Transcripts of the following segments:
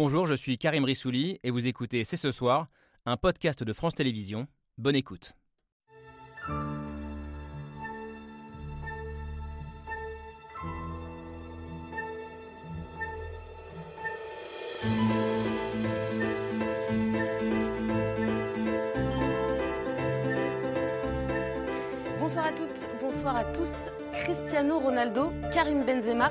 Bonjour, je suis Karim Rissouli et vous écoutez C'est ce soir, un podcast de France Télévisions. Bonne écoute. Bonsoir à toutes, bonsoir à tous. Cristiano Ronaldo, Karim Benzema,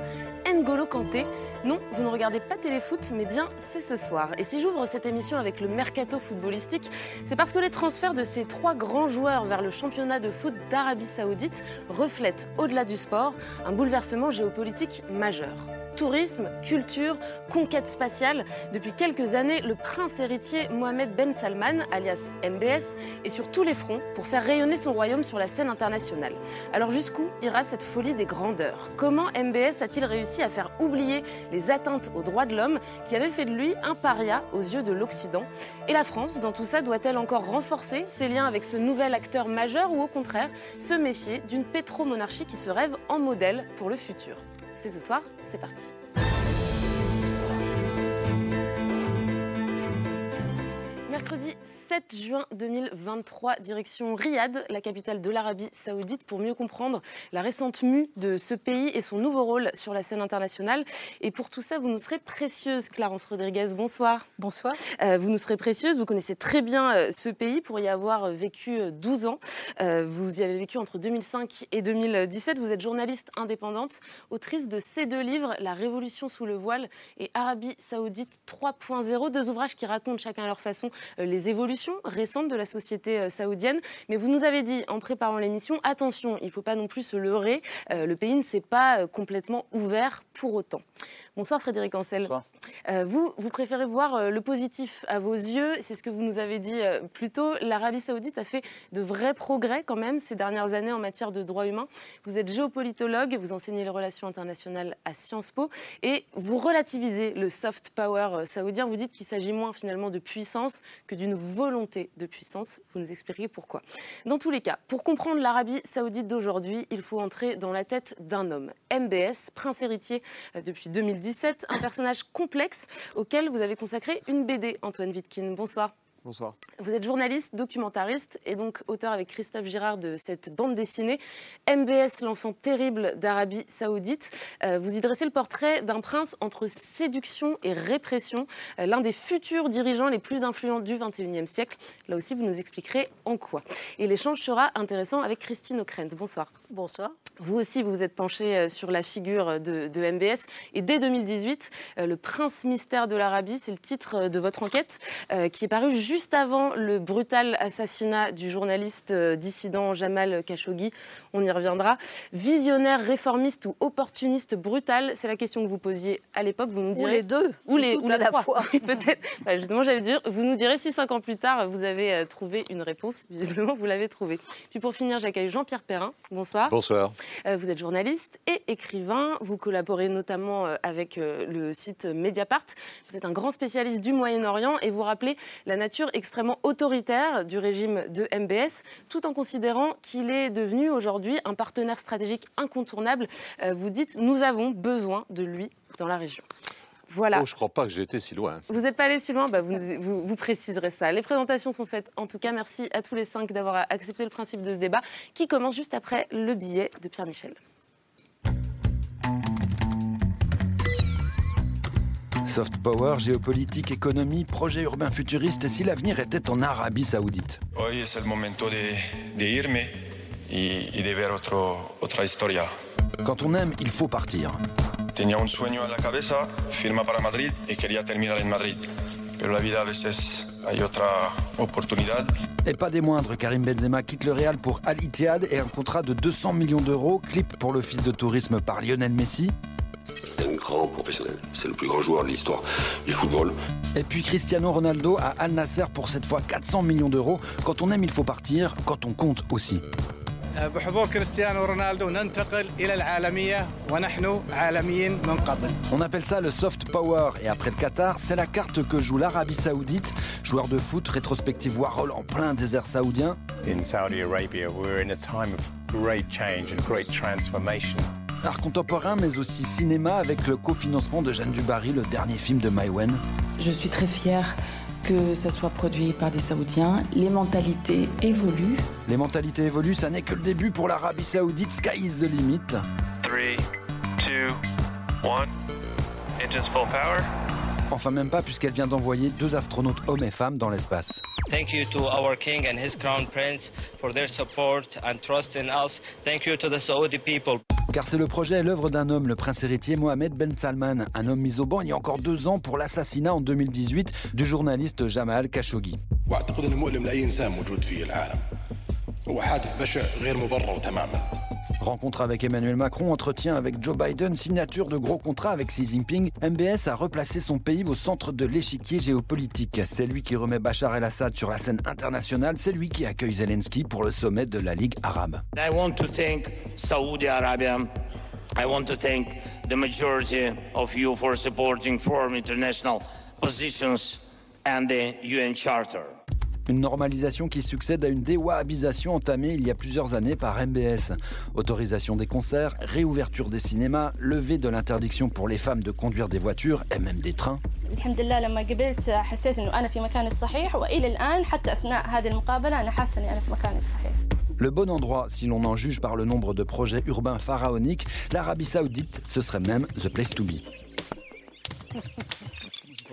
N'Golo Kanté. Non, vous ne regardez pas Téléfoot, mais bien c'est ce soir. Et si j'ouvre cette émission avec le mercato footballistique, c'est parce que les transferts de ces trois grands joueurs vers le championnat de foot d'Arabie Saoudite reflètent, au-delà du sport, un bouleversement géopolitique majeur tourisme, culture, conquête spatiale. Depuis quelques années, le prince héritier Mohamed Ben Salman, alias MBS, est sur tous les fronts pour faire rayonner son royaume sur la scène internationale. Alors jusqu'où ira cette folie des grandeurs? Comment MBS a-t-il réussi à faire oublier les atteintes aux droits de l'homme qui avaient fait de lui un paria aux yeux de l'Occident? Et la France, dans tout ça, doit-elle encore renforcer ses liens avec ce nouvel acteur majeur ou au contraire se méfier d'une pétromonarchie qui se rêve en modèle pour le futur? C'est ce soir, c'est parti. Mercredi 7 juin 2023, direction Riyad, la capitale de l'Arabie Saoudite, pour mieux comprendre la récente mue de ce pays et son nouveau rôle sur la scène internationale. Et pour tout ça, vous nous serez précieuse, Clarence Rodriguez. Bonsoir. Bonsoir. Euh, vous nous serez précieuse. Vous connaissez très bien euh, ce pays pour y avoir vécu 12 euh, ans. Euh, vous y avez vécu entre 2005 et 2017. Vous êtes journaliste indépendante, autrice de ces deux livres, La Révolution sous le voile et Arabie Saoudite 3.0, deux ouvrages qui racontent chacun à leur façon euh, les évolutions récentes de la société euh, saoudienne. Mais vous nous avez dit en préparant l'émission, attention, il ne faut pas non plus se leurrer, euh, le pays ne s'est pas complètement ouvert pour autant. Bonsoir Frédéric Ancel. Bonsoir. vous, vous préférez voir le positif à vos yeux, c'est ce que vous nous avez dit plus tôt. L'Arabie saoudite a fait de vrais progrès quand même ces dernières années en matière de droits humains. Vous êtes géopolitologue, vous enseignez les relations internationales à Sciences Po et vous relativisez le soft power saoudien. Vous dites qu'il s'agit moins finalement de puissance que d'une volonté de puissance. Vous nous expliquerez pourquoi. Dans tous les cas, pour comprendre l'Arabie saoudite d'aujourd'hui, il faut entrer dans la tête d'un homme. MBS, prince héritier euh, depuis 2017, un personnage complexe auquel vous avez consacré une BD, Antoine Wittkin. Bonsoir. Bonsoir. Vous êtes journaliste, documentariste et donc auteur avec Christophe Girard de cette bande dessinée MBS, l'enfant terrible d'Arabie Saoudite. Euh, vous y dressez le portrait d'un prince entre séduction et répression, euh, l'un des futurs dirigeants les plus influents du 21e siècle. Là aussi, vous nous expliquerez en quoi. Et l'échange sera intéressant avec Christine Ockrent. Bonsoir. Bonsoir. Vous aussi, vous vous êtes penché euh, sur la figure de, de MBS. Et dès 2018, Le Prince mystère de l'Arabie, c'est le titre de votre enquête qui est paru juste juste avant le brutal assassinat du journaliste euh, dissident Jamal Khashoggi. On y reviendra. Visionnaire, réformiste ou opportuniste brutal, c'est la question que vous posiez à l'époque. Vous nous direz ou les deux, ou les, ou à la fois. Peut-être. Bah, justement, j'allais dire. Vous nous direz si cinq ans plus tard vous avez euh, trouvé une réponse. Visiblement, vous l'avez trouvée. Puis pour finir, j'accueille Jean-Pierre Perrin. Bonsoir. Bonsoir. Euh, vous êtes journaliste et écrivain. Vous collaborez notamment avec le site Mediapart. Vous êtes un grand spécialiste du Moyen-Orient et vous rappelez la nature extrêmement autoritaire du régime de MBS, tout en considérant qu'il est devenu aujourd'hui un partenaire stratégique incontournable. Euh, vous dites, nous avons besoin de lui dans la région. Voilà. Oh, je ne crois pas que j'ai été si loin. Vous n'êtes pas allé si loin, bah, vous, vous, vous, préciserez ça. Les présentations sont faites. En tout cas, merci à tous les cinq d'avoir accepté le principe de ce débat qui commence juste après le billet de Pierre Michel. Soft power, géopolitique, économie, projet urbain futuriste et si l'avenir était en Arabie Saoudite? Hoy es el momento de, de irme y, y de ver otro, otra historia. Quand on aime, il faut partir. Tenía un sueño en la cabeza, firma para Madrid y quería terminar en Madrid. Pero la vida a veces hay otra oportunidad. Et pas des moindres, Karim Benzema quitte le Real pour Al Ittihad et un contrat de 200 millions d'euros, clip pour l'office de tourisme par Lionel Messi. C'est un grand professionnel. C'est le plus grand joueur de l'histoire du football. Et puis Cristiano Ronaldo à Al Nasser pour cette fois 400 millions d'euros. Quand on aime, il faut partir. Quand on compte aussi. On appelle ça le soft power et après le Qatar, c'est la carte que joue l'Arabie Saoudite, joueur de foot, rétrospective Warhol en plein désert saoudien. In Saudi Arabia, we're in a time of great change and great transformation. Art contemporain, mais aussi cinéma, avec le cofinancement de Jeanne Dubarry, le dernier film de Maïwen. Je suis très fière que ça soit produit par des Saoudiens. Les mentalités évoluent. Les mentalités évoluent, ça n'est que le début pour l'Arabie Saoudite. Sky is the limit. 3, 2, 1. Engines full power. Enfin, même pas, puisqu'elle vient d'envoyer deux astronautes hommes et femmes dans l'espace. Thank you to our king and his crown prince for their support and trust in us. Thank you to the Saudi people. Car c'est le projet et l'œuvre d'un homme, le prince héritier Mohamed Ben Salman, un homme mis au banc il y a encore deux ans pour l'assassinat en 2018 du journaliste Jamal Khashoggi. واعتقد ان مؤلم لاي انسان موجود في العالم هو حادث بشع غير مبرر تماما Rencontre avec Emmanuel Macron, entretien avec Joe Biden, signature de gros contrats avec Xi Jinping, MBS a replacé son pays au centre de l'échiquier géopolitique. C'est lui qui remet Bachar el-Assad sur la scène internationale, c'est lui qui accueille Zelensky pour le sommet de la Ligue arabe. I want to thank the majority of you for supporting foreign international positions and the UN Charter. Une normalisation qui succède à une déwahhabisation entamée il y a plusieurs années par MBS. Autorisation des concerts, réouverture des cinémas, levée de l'interdiction pour les femmes de conduire des voitures et même des trains. الحمد لله لما قبلت حسيت انه انا في مكاني الصحيح والى الان حتى اثناء هذه المقابله انا حاسه اني انا في مكاني الصحيح. Le bon endroit, si l'on en juge par le nombre de projets urbains pharaoniques, l'Arabie Saoudite, ce serait même the place to be.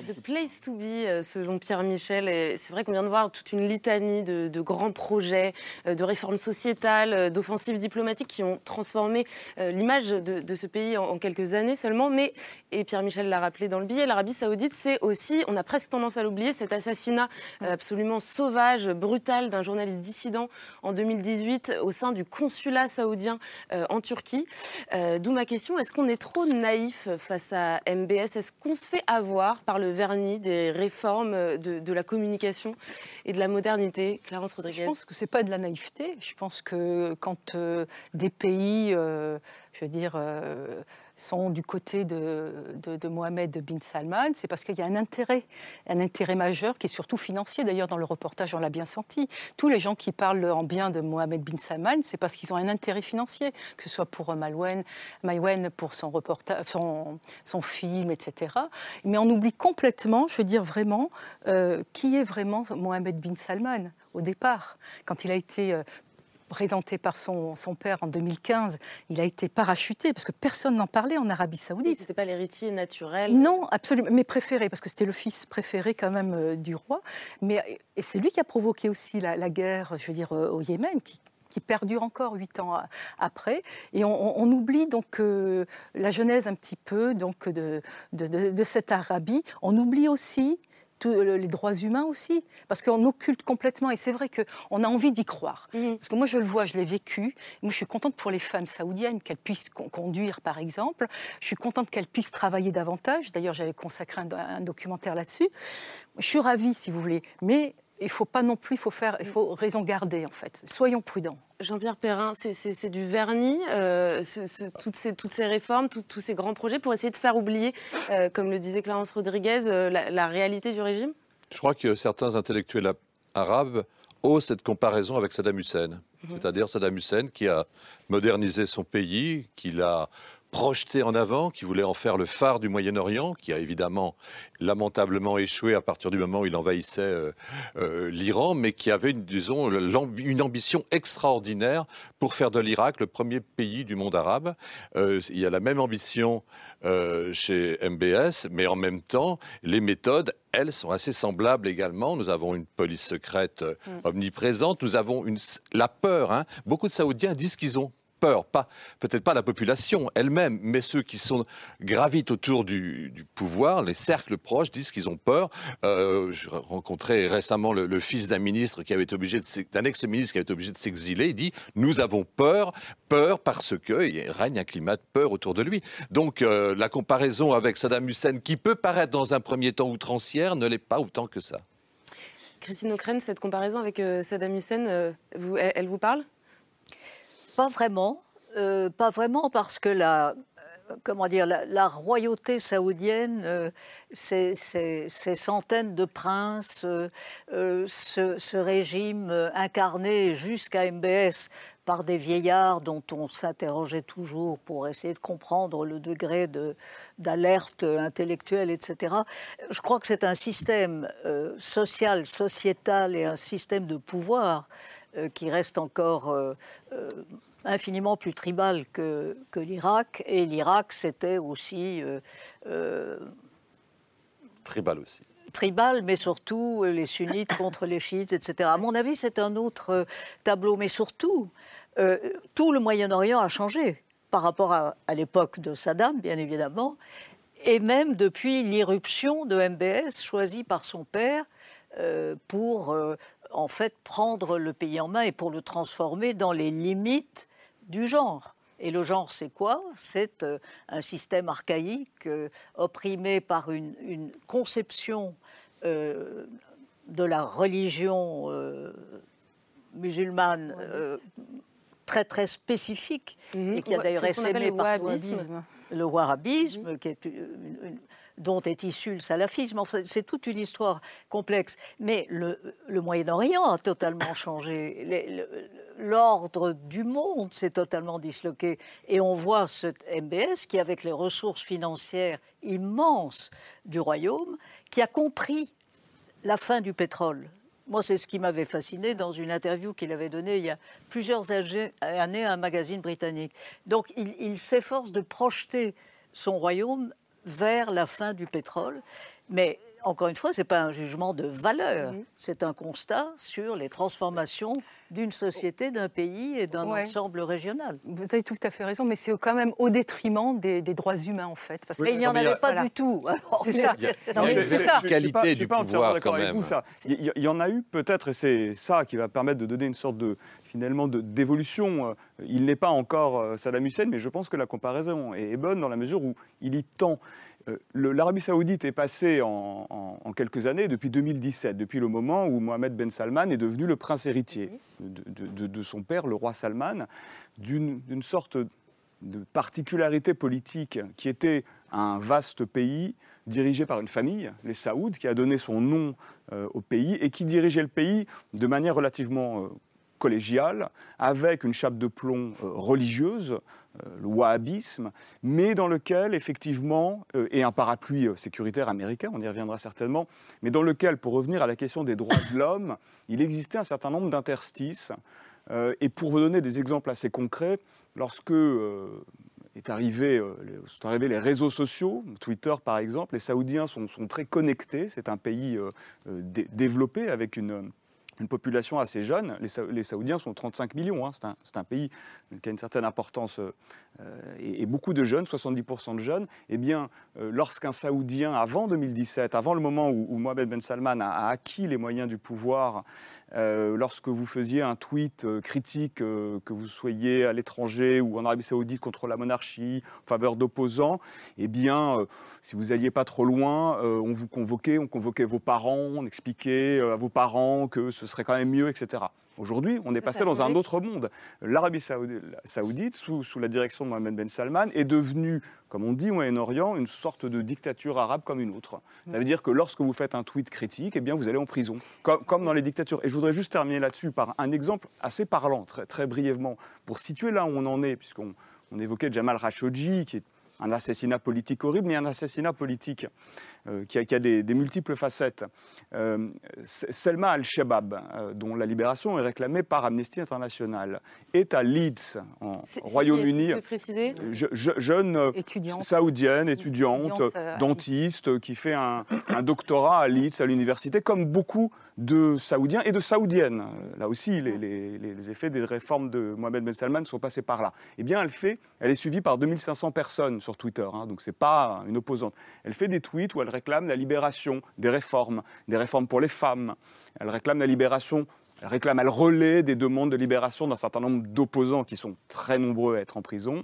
The place to be, euh, selon Pierre Michel. Et c'est vrai qu'on vient de voir toute une litanie de, de grands projets, euh, de réformes sociétales, euh, d'offensives diplomatiques qui ont transformé euh, l'image de, de ce pays en, en quelques années seulement. Mais, et Pierre Michel l'a rappelé dans le billet, l'Arabie Saoudite, c'est aussi, on a presque tendance à l'oublier, cet assassinat euh, absolument sauvage, brutal d'un journaliste dissident en 2018 au sein du consulat saoudien euh, en Turquie. Euh, D'où ma question, est-ce qu'on est trop naïf face à MBS Est-ce qu'on se fait avoir par le vernis des réformes de, de la communication et de la modernité Clarence Rodriguez Je pense que c'est pas de la naïveté. Je pense que quand euh, des pays, euh, je veux dire, euh, sont du côté de, de, Mohamed bin Salman, c'est parce qu'il y a un intérêt, un intérêt majeur qui est surtout financier. D'ailleurs, dans le reportage, on l'a bien senti. Tous les gens qui parlent en bien de Mohamed bin Salman, c'est parce qu'ils ont un intérêt financier, que ce soit pour euh, Maïwen, Maïwen pour son, reportage, son film, etc. Mais on oublie complètement, je veux dire vraiment, euh, qui est vraiment Mohamed bin Salman au départ, quand il a été euh, présenté par son, son, père en 2015, il a été parachuté parce que personne n'en parlait en Arabie Saoudite. C'était pas l'héritier naturel. Non, absolument, mais préféré parce que c'était le fils préféré quand même euh, du roi. Mais et c'est lui qui a provoqué aussi la, la guerre, je veux dire, euh, au Yémen, qui, qui perdure encore huit ans après. Et on, on oublie donc euh, la genèse un petit peu donc de, de, de, de cette Arabie. On oublie aussi les droits humains aussi, parce qu'on occulte complètement. Et c'est vrai qu'on a envie d'y croire. Mmh. Parce que moi, je le vois, je l'ai vécu. Moi, je suis contente pour les femmes saoudiennes qu'elles puissent conduire, par exemple. Je suis contente qu'elles puissent travailler davantage. D'ailleurs, j'avais consacré un, un documentaire là-dessus. Je suis ravie, si vous voulez. Mais il ne faut pas non plus, il faut, faire, il faut raison garder, en fait. Soyons prudents. Jean-Pierre Perrin, c'est du vernis, euh, ce, ce, toutes, ces, toutes, ces, réformes, tout, tous ces grands projets pour essayer de faire oublier, euh, comme le disait Clarence Rodriguez, euh, la, la, réalité du régime? Je crois que certains intellectuels arabes osent cette comparaison avec Saddam Hussein. -hmm. C'est-à-dire Saddam Hussein qui a modernisé son pays, qui l'a projeté en avant, qui voulait en faire le phare du Moyen-Orient, qui a évidemment lamentablement échoué à partir du moment où il envahissait euh, euh, l'Iran, mais qui avait, une, disons, une ambition extraordinaire pour faire de l'Irak le premier pays du monde arabe. Euh, il y a la même ambition chez MBS, mais en même temps, les méthodes, elles, sont assez semblables également. Nous avons une police secrète mm. omniprésente, nous avons une, la peur. Hein. Beaucoup de Saoudiens disent qu'ils ont peur, peut-être pas la population elle-même, mais ceux qui sont gravitent autour du, pouvoir, les cercles proches disent qu'ils ont peur. Euh, je rencontrais récemment le, fils d'un ministre qui avait été obligé d'un ex-ministre qui avait été obligé de s'exiler. Il dit nous avons peur, peur parce que il règne un climat de peur autour de lui. Donc euh, la comparaison avec Saddam Hussein, qui peut paraître dans un premier temps outrancière, ne l'est pas autant que ça. Christine O'Crane, cette comparaison avec euh, Saddam Hussein, elle vous parle? Pas vraiment, euh, pas vraiment parce que la, euh, comment dire, la, royauté saoudienne, euh, ces, centaines de princes, ce, régime incarné jusqu'à MBS par des vieillards dont on s'interrogeait toujours pour essayer de comprendre le degré d'alerte intellectuelle, etc. Je crois que c'est un système social, sociétal et un système de pouvoir euh, qui reste encore euh, infiniment plus tribal que, que l'Irak. Et l'Irak, c'était aussi... tribal aussi tribal, mais surtout les sunnites contre les chiites, etc. À mon avis, c'est un autre tableau. Mais surtout, euh, tout le Moyen-Orient a changé par rapport à, l'époque de Saddam, bien évidemment, et même depuis l'irruption de MBS choisi par son père euh, pour euh, en fait prendre le pays en main et pour le transformer dans les limites du genre. Et le genre, c'est quoi? C'est un système archaïque, opprimé par une, une conception de la religion musulmane très très spécifique mhm. et qui a d'ailleurs essaimé par le wahhabisme, mhm. qui est dont est issu le salafisme. c'est toute une histoire complexe. Mais le, Moyen-Orient a totalement changé. L'ordre du monde s'est totalement disloqué. Et on voit ce MBS qui, avec les ressources financières immenses du royaume, qui a compris la fin du pétrole. Moi, c'est ce qui m'avait fasciné dans une interview qu'il avait donnée il y a plusieurs années à un magazine britannique. Donc, il, s'efforce de projeter son royaume vers la fin du pétrole. Mais encore une fois, ce n'est pas un jugement de valeur, mhm. c'est un constat sur les transformations d'une société, d'un pays et d'un ensemble régional. Vous avez tout à fait raison, mais c'est quand même au détriment des, droits humains, en fait. Parce qu'il n'y en avait pas du tout. C'est ça. C'est ça. qualité du pouvoir, quand même. ça. Il y en a eu peut-être, et c'est ça qui va permettre de donner une sorte de finalement d'évolution. Il n'est pas encore euh, Saddam Hussein, mais je pense que la comparaison est bonne dans la mesure où il y tend. Euh, L'Arabie saoudite est passée en, quelques années, depuis 2017, depuis le moment où Mohamed Ben Salman est devenu le prince héritier de, son père, le roi Salman, d'une sorte de particularité politique qui était un vaste pays dirigé par une famille, les Saouds, qui a donné son nom euh, au pays et qui dirigeait le pays de manière relativement euh, collégiale, avec une chape de plomb religieuse, euh, le wahhabisme, mais dans lequel, effectivement, euh, et un parapluie euh, sécuritaire américain, on y reviendra certainement, mais dans lequel, pour revenir à la question des droits de l'homme, il existait un certain nombre d'interstices. et pour vous donner des exemples assez concrets, lorsque est arrivé, sont arrivés les réseaux sociaux, Twitter par exemple, les Saoudiens sont, très connectés, c'est un pays développé avec une une population assez jeune. Les, Saoudiens sont 35 millions. Hein. C'est un, pays qui a une certaine importance euh, et, beaucoup de jeunes, 70% de jeunes. Eh bien, euh, lorsqu'un Saoudien, avant 2017, avant le moment où, Mohamed Ben Salman a, acquis les moyens du pouvoir, euh, lorsque vous faisiez un tweet critique, que vous soyez à l'étranger ou en Arabie Saoudite contre la monarchie, en faveur d'opposants, eh bien, si vous n'alliez pas trop loin, on vous convoquait, on convoquait vos parents, on expliquait à vos parents que ce serait quand même mieux, etc. Aujourd'hui, on est passé dans un autre monde. L'Arabie saoudite, sous, la direction de Mohamed Ben Salman, est devenue, comme on dit au Moyen-Orient, une sorte de dictature arabe comme une autre. Ça veut dire que lorsque vous faites un tweet critique, eh bien, vous allez en prison, comme, dans les dictatures. Et je voudrais juste terminer là-dessus par un exemple assez parlant, très, très brièvement, pour situer là où on en est, puisqu'on on évoquait Jamal Khashoggi, qui est un assassinat politique horrible, mais un assassinat politique euh, qui, a, des, multiples facettes. Euh, Selma al-Shabaab, euh, dont la libération est réclamée par Amnesty International, est à Leeds, en Royaume-Uni. Je, jeune saoudienne, étudiante, dentiste, qui fait un, doctorat à Leeds, à l'université, comme beaucoup de Saoudiens et de Saoudiennes. Là aussi, les, effets des réformes de Mohamed Ben Salman sont passés par là. Eh bien, elle fait, elle est suivie par 2500 personnes sur Twitter, hein, donc c'est pas une opposante. Elle fait des tweets où elle réclame la libération des réformes, des réformes pour les femmes. Elle réclame la libération, réclame, elle relaie des demandes de libération d'un certain nombre d'opposants qui sont très nombreux à être en prison.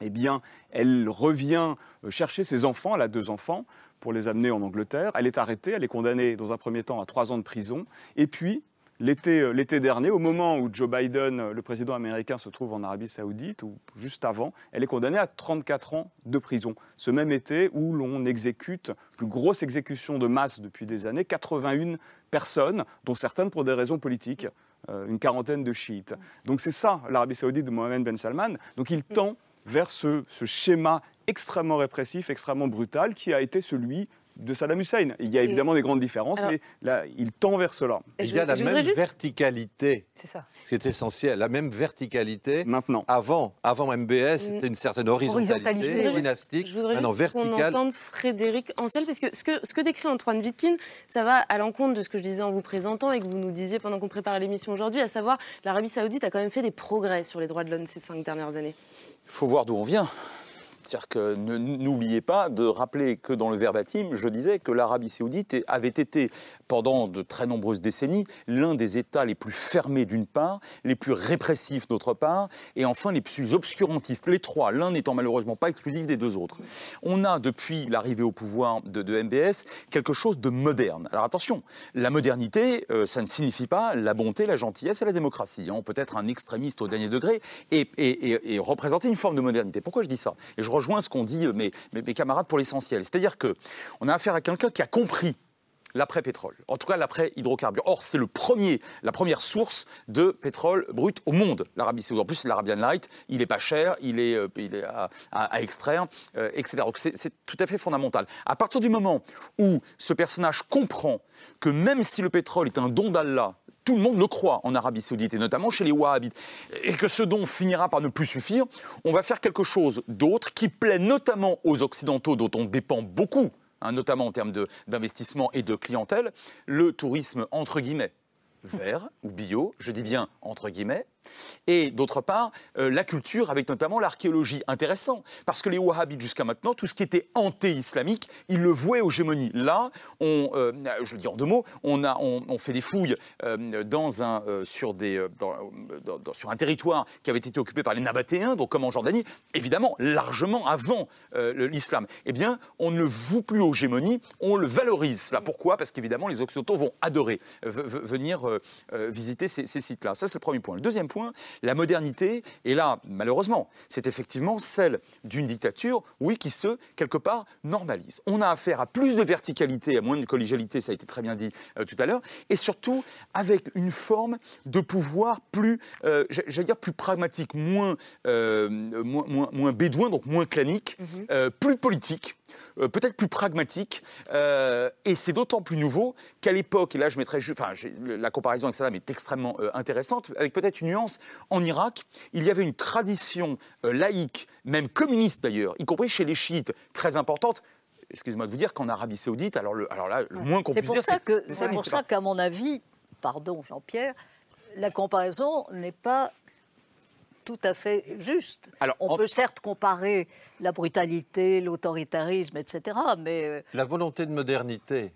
Eh bien, elle revient euh, chercher ses enfants, elle a deux enfants, pour les amener en Angleterre. Elle est arrêtée, elle est condamnée dans un premier temps à trois ans de prison. Et puis, l'été dernier, au moment où Joe Biden, euh, le président américain, se trouve en Arabie saoudite, ou juste avant, elle est condamnée à 34 ans de prison. Ce même été où l'on exécute, plus grosse exécution de masse depuis des années, 81 personnes, dont certaines pour des raisons politiques. euh, une quarantaine de chiites. Donc c'est ça l'Arabie saoudite de Mohamed Ben Salman. Donc il tend vers ce schéma extrêmement répressif, extrêmement brutal qui a été celui de Saddam Hussein. Il y a évidemment des grandes différences, Alors- mais là, il tend vers cela. Il y a la même juste- verticalité. C'est ça. C'est essentiel. La même verticalité. Maintenant. Avant, avant MBS, c'était une certaine horizontalité, dynastique. Je voudrais Maintenant, juste qu'on entende Frédéric Ancel, parce que ce, que ce que décrit Antoine Vitkin, ça va à l'encontre de ce que je disais en vous présentant et que vous nous disiez pendant qu'on préparait l'émission aujourd'hui, à savoir l'Arabie Saoudite a quand même fait des progrès sur les droits de l'homme ces cinq dernières années. Il faut voir d'où on vient. C'est-à-dire que n'oubliez pas de rappeler que dans le verbatim, je disais que l'Arabie saoudite avait été, pendant de très nombreuses décennies, l'un des États les plus fermés d'une part, les plus répressifs d'autre part, et enfin les plus obscurantistes, les trois, l'un n'étant malheureusement pas exclusif des deux autres. On a, depuis l'arrivée au pouvoir de, MBS, quelque chose de moderne. Alors attention, la modernité, euh, ça ne signifie pas la bonté, la gentillesse et la démocratie. hein. On peut être un extrémiste au dernier degré et, représenter une forme de modernité. Pourquoi je dis ça? Rejoins ce qu'ont dit euh, mes, mes- camarades pour l'essentiel. C'est-à-dire que on a affaire à quelqu'un qui a compris l'après-pétrole, en tout cas l'après-hydrocarbures. Or, c'est le premier, la première source de pétrole brut au monde, l'Arabie Saoudite. En plus, l'Arabian Light, il est pas cher, il est, euh, il est à, à- extraire, euh, etc. Donc, c'est tout à fait fondamental. À partir du moment où ce personnage comprend que même si le pétrole est un don d'Allah, tout le monde le croit en Arabie Saoudite et notamment chez les Wahhabites, et que ce don finira par ne plus suffire, on va faire quelque chose d'autre qui plaît notamment aux Occidentaux dont on dépend beaucoup, hein, notamment en termes d'investissement et de clientèle, le tourisme entre guillemets vert ou bio, je dis bien entre guillemets, et d'autre part, euh, la culture avec notamment l'archéologie. Intéressant, parce que les Wahhabites jusqu'à maintenant, tout ce qui était anté-islamique, ils le vouaient aux gémonies. Là, euh, je le dis en deux mots, on, a, on, fait des fouilles euh, dans un, sur, des, sur un territoire qui avait été occupé par les Nabatéens, donc comme en Jordanie, évidemment, largement avant l'islam. Eh bien, on ne le voue plus aux gémonies, on le valorise. Cela, pourquoi? Parce qu'évidemment, les Occidentaux vont adorer venir visiter ces, ces sites-là. Ça, c'est le premier point. Le deuxième point, la modernité, et là, malheureusement, c'est effectivement celle d'une dictature, oui, qui se, quelque part, normalise. On a affaire à plus de verticalité, à moins de collégialité, ça a été très bien dit euh, tout à l'heure, et surtout avec une forme de pouvoir plus, euh, j'a- j'allais dire, plus pragmatique, moins, euh, moins, moins, moins bédouin, donc moins clanique, euh, plus politique. Euh, peut-être plus pragmatique, euh, et c'est d'autant plus nouveau qu'à l'époque, et là je mettrais, enfin la comparaison avec Saddam est extrêmement euh, intéressante, avec peut-être une nuance, en Irak, il y avait une tradition laïque, même communiste d'ailleurs, y compris chez les chiites, très importante, excusez-moi de vous dire qu'en Arabie Saoudite, alors, le, alors là, le moins qu'on puisse dire, que c'est c'est pour ça qu'à mon avis, pardon Jean-Pierre, la comparaison n'est pas tout à fait juste. Alors, On en- peut certes comparer la brutalité, l'autoritarisme, etc., mais euh, La volonté de modernité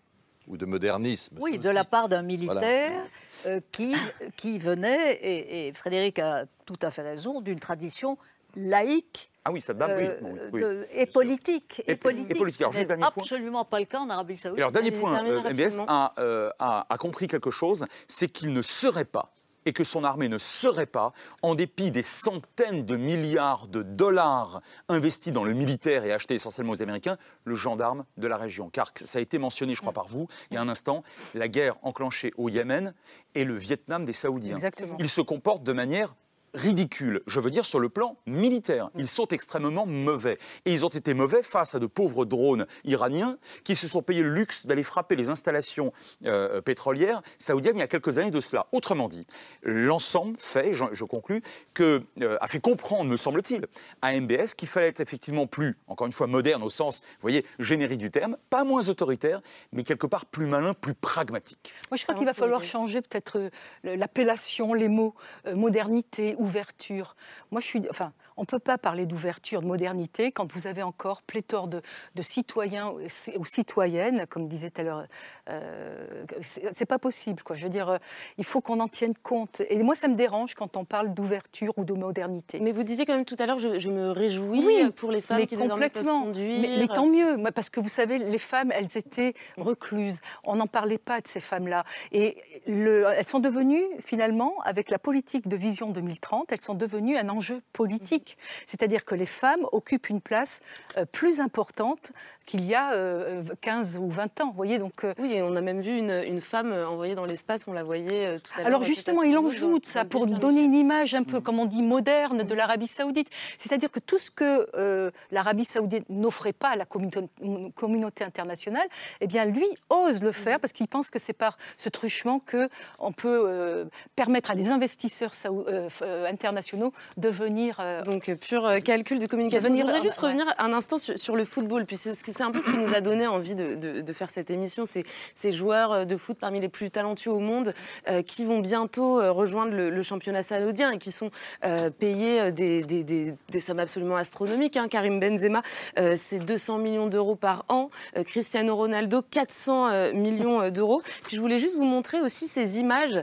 ou de modernisme. oui, ça de aussi. la part d'un militaire euh, qui, qui venait, et, et Frédéric a tout à fait raison, d'une tradition laïque. Ah oui, Saddam, oui, euh, bon, oui. de- et politique. Et- Et, politique. et politique. Alors, Ce juste n'est dernier point. absolument pas le cas en Arabie Saoudite. alors, dernier point, euh, MBS a, euh, a- a compris quelque chose, c'est qu'il ne serait pas, et que son armée ne serait pas, en dépit des centaines de milliards de dollars investis dans le militaire et achetés essentiellement aux Américains, le gendarme de la région. Car ça a été mentionné, je crois, par vous, il y a un instant, la guerre enclenchée au Yémen et le Vietnam des Saoudiens. Exactement. Ils se comportent de manière ridicule, je veux dire sur le plan militaire. Ils sont extrêmement mauvais. Et ils ont été mauvais face à de pauvres drones iraniens qui se sont payés le luxe d'aller frapper les installations euh, pétrolières saoudiennes il y a quelques années de cela. Autrement dit, l'ensemble fait, je, je conclus, que, euh, a fait comprendre, me semble-t-il, à MBS qu'il fallait être effectivement plus, encore une fois, moderne au sens, vous voyez, générique du terme, pas moins autoritaire, mais quelque part plus malin, plus pragmatique. Moi, je crois Alors, qu'il va falloir changer peut-être euh, l'appellation, les mots, euh, modernité, ouverture. Moi, je suis. Enfin, on ne peut pas parler d'ouverture, de modernité, quand vous avez encore pléthore de, de citoyens ou citoyennes, comme disait tout à l'heure. euh, c'est pas possible, quoi. Je veux dire, euh, il faut qu'on en tienne compte. Et moi, ça me dérange quand on parle d'ouverture ou de modernité. Mais vous disiez quand même tout à l'heure, je, je me réjouis Oui, pour les femmes mais qui désormais peuvent complètement. conduire. Mais, mais tant mieux, parce que vous savez, les femmes, elles étaient recluses. On n'en parlait pas de ces femmes-là. Et le- elles sont devenues, finalement, avec la politique de Vision 2030, elles sont devenues un enjeu politique. C'est-à-dire que les femmes occupent une place euh, plus importante qu'il y a euh, 15 ou 20 ans. Vous voyez, donc, euh, Oui, et on a même vu une, une femme euh, envoyée dans l'espace, on la voyait euh, tout à l'heure. Alors euh, justement, il en joue de ça pour donner une image un peu, comme on dit, moderne de l'Arabie saoudite. C'est-à-dire que tout ce que euh, l'Arabie saoudite n'offrait pas à la communauté, internationale, eh bien lui ose le faire parce qu'il pense que c'est par ce truchement qu'on peut euh, permettre à des investisseurs euh, euh, internationaux de venir... euh, Donc, euh, pur euh, calcul de communication. Je voudrais juste revenir un instant sur, sur le football, puisque c'est un peu ce qui nous a donné envie de, de- de faire cette émission. C'est ces joueurs euh, de foot parmi les plus talentueux au monde euh, qui vont bientôt rejoindre le, le championnat saoudien et qui sont euh, payés des, des- des- des sommes absolument astronomiques. hein. Karim Benzema, euh, c'est 200 millions d'euros par an. Cristiano Ronaldo, 400 euh, millions d'euros. Puis je voulais juste vous montrer aussi ces images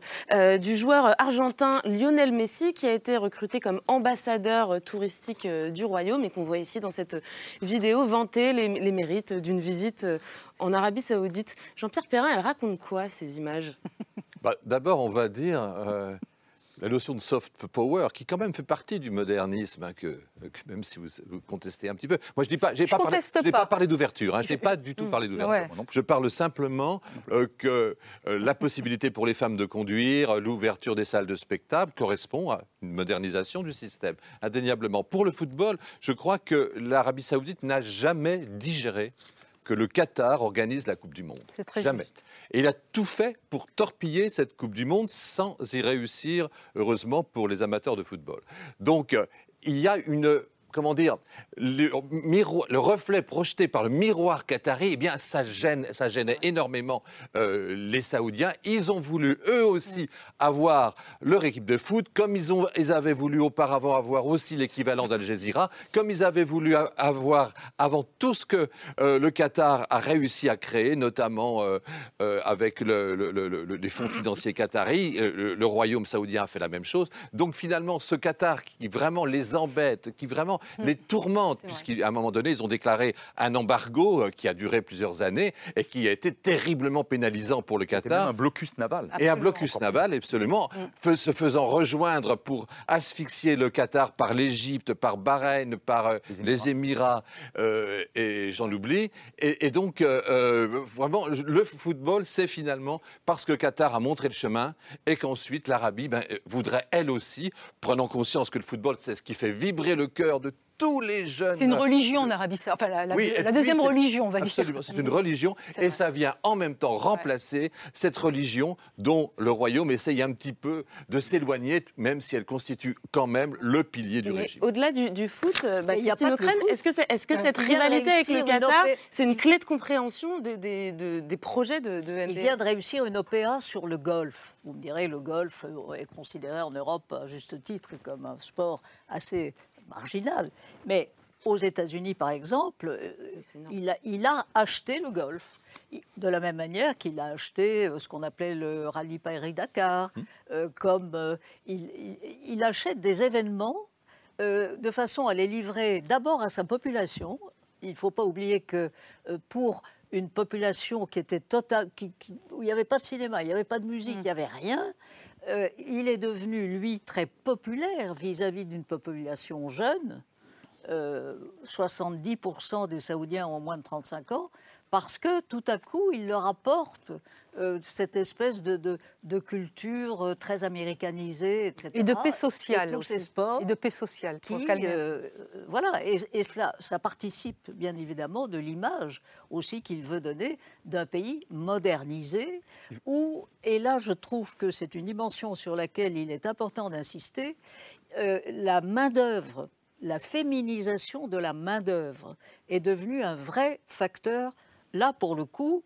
du joueur argentin Lionel Messi qui a été recruté comme ambassadeur touristique euh, du royaume et qu'on voit ici dans cette vidéo vanter les, mérites d'une visite euh, en Arabie Saoudite. Jean-Pierre Perrin, elle raconte quoi ces images? Bah, D'abord, on va dire euh, la notion de soft power, qui quand même fait partie du modernisme, hein, que, que même si vous, vous contestez un petit peu. Moi, je dis pas, Je pas parlé, pas. pas parlé d'ouverture. Hein, je n'ai pas du tout parlé d'ouverture. Ouais. Je parle simplement euh, que euh, la possibilité pour les femmes de conduire, euh, l'ouverture des salles de spectacle correspond à une modernisation du système, indéniablement. Pour le football, je crois que l'Arabie Saoudite n'a jamais digéré que le Qatar organise la Coupe du Monde. C'est très Jamais. juste. Et il a tout fait pour torpiller cette Coupe du Monde sans y réussir, heureusement pour les amateurs de football. Donc, euh, il y a une. Comment dire le, reflet projeté par le miroir qatari, eh bien, ça gêne, ça gênait énormément euh, les Saoudiens. Ils ont voulu eux aussi avoir leur équipe de foot, comme ils, ont, ils avaient voulu auparavant avoir aussi l'équivalent d'Al Jazeera, comme ils avaient voulu avoir avant tout ce que euh, le Qatar a réussi à créer, notamment euh, avec le- le- le- le- les fonds financiers qataris. Le royaume saoudien a fait la même chose. Donc finalement, ce Qatar qui vraiment les embête, qui vraiment les tourmente, puisqu'à un moment donné, ils ont déclaré un embargo euh, qui a duré plusieurs années et qui a été terriblement pénalisant pour le C'était même Qatar. un blocus naval. Et un blocus naval, absolument, fe- se faisant rejoindre pour asphyxier le Qatar par l'Égypte, par Bahreïn, par euh, les Émirats, euh, et j'en oublie. Et, et donc, euh, vraiment, le football, c'est finalement parce que le Qatar a montré le chemin et qu'ensuite l'Arabie ben, voudrait elle aussi, prenant conscience que le football, c'est ce qui fait vibrer le cœur de tous les jeunes. C'est une religion en Arabie saoudite. Enfin, la, la- Oui, la deuxième religion, on va dire. Absolument, c'est une religion et ça vient en même temps remplacer cette religion dont le royaume essaye un petit peu de s'éloigner, même si elle constitue quand même le pilier du Mais régime. Au-delà du, du foot, euh, bah, que est-ce que, est-ce que Ouais. cette rivalité avec le Qatar, opé- c'est une clé de compréhension des, des- de- des projets de, de MBS Il vient de réussir une OPA sur le golf. Vous me direz, le golf euh, est considéré en Europe, à juste titre, comme un sport assez marginal. Mais aux États-Unis, par exemple, euh, il, a, il a acheté le golf. De la même manière qu'il a acheté euh, ce qu'on appelait le rallye Paris-Dakar, euh, comme euh, il, il- il achète des événements euh, de façon à les livrer d'abord à sa population. Il ne faut pas oublier que euh, pour une population qui était totale, qui- qui- où il n'y avait pas de cinéma, il n'y avait pas de musique, il n'y avait rien, euh, il est devenu, lui, très populaire vis-à-vis d'une population jeune. Euh, 70% des Saoudiens ont moins de 35 ans, parce que tout à coup, il leur apporte euh, cette espèce de, de- de culture euh, très américanisée, etc. Et de paix sociale Et tous aussi. ces sports Et de paix sociale. pour qui, euh, voilà, et, et cela, ça participe bien évidemment de l'image aussi qu'il veut donner d'un pays modernisé, où, et là je trouve que c'est une dimension sur laquelle il est important d'insister, euh, la main-d'œuvre, la féminisation de la main-d'œuvre est devenue un vrai facteur, là pour le coup,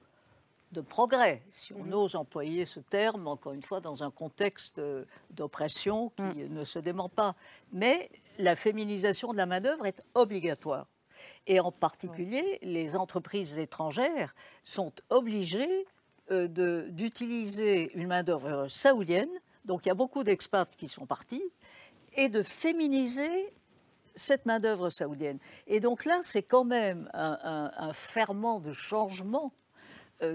de progrès, si on ose employer ce terme, encore une fois, dans un contexte euh, d'oppression qui ne se dément pas. Mais la féminisation de la main-d'œuvre est obligatoire. Et en particulier, les entreprises étrangères sont obligées euh, d'utiliser une main-d'œuvre saoudienne, donc il y a beaucoup d'expats qui sont partis, et de féminiser cette main-d'œuvre saoudienne. Et donc là, c'est quand même un, un- un ferment de changement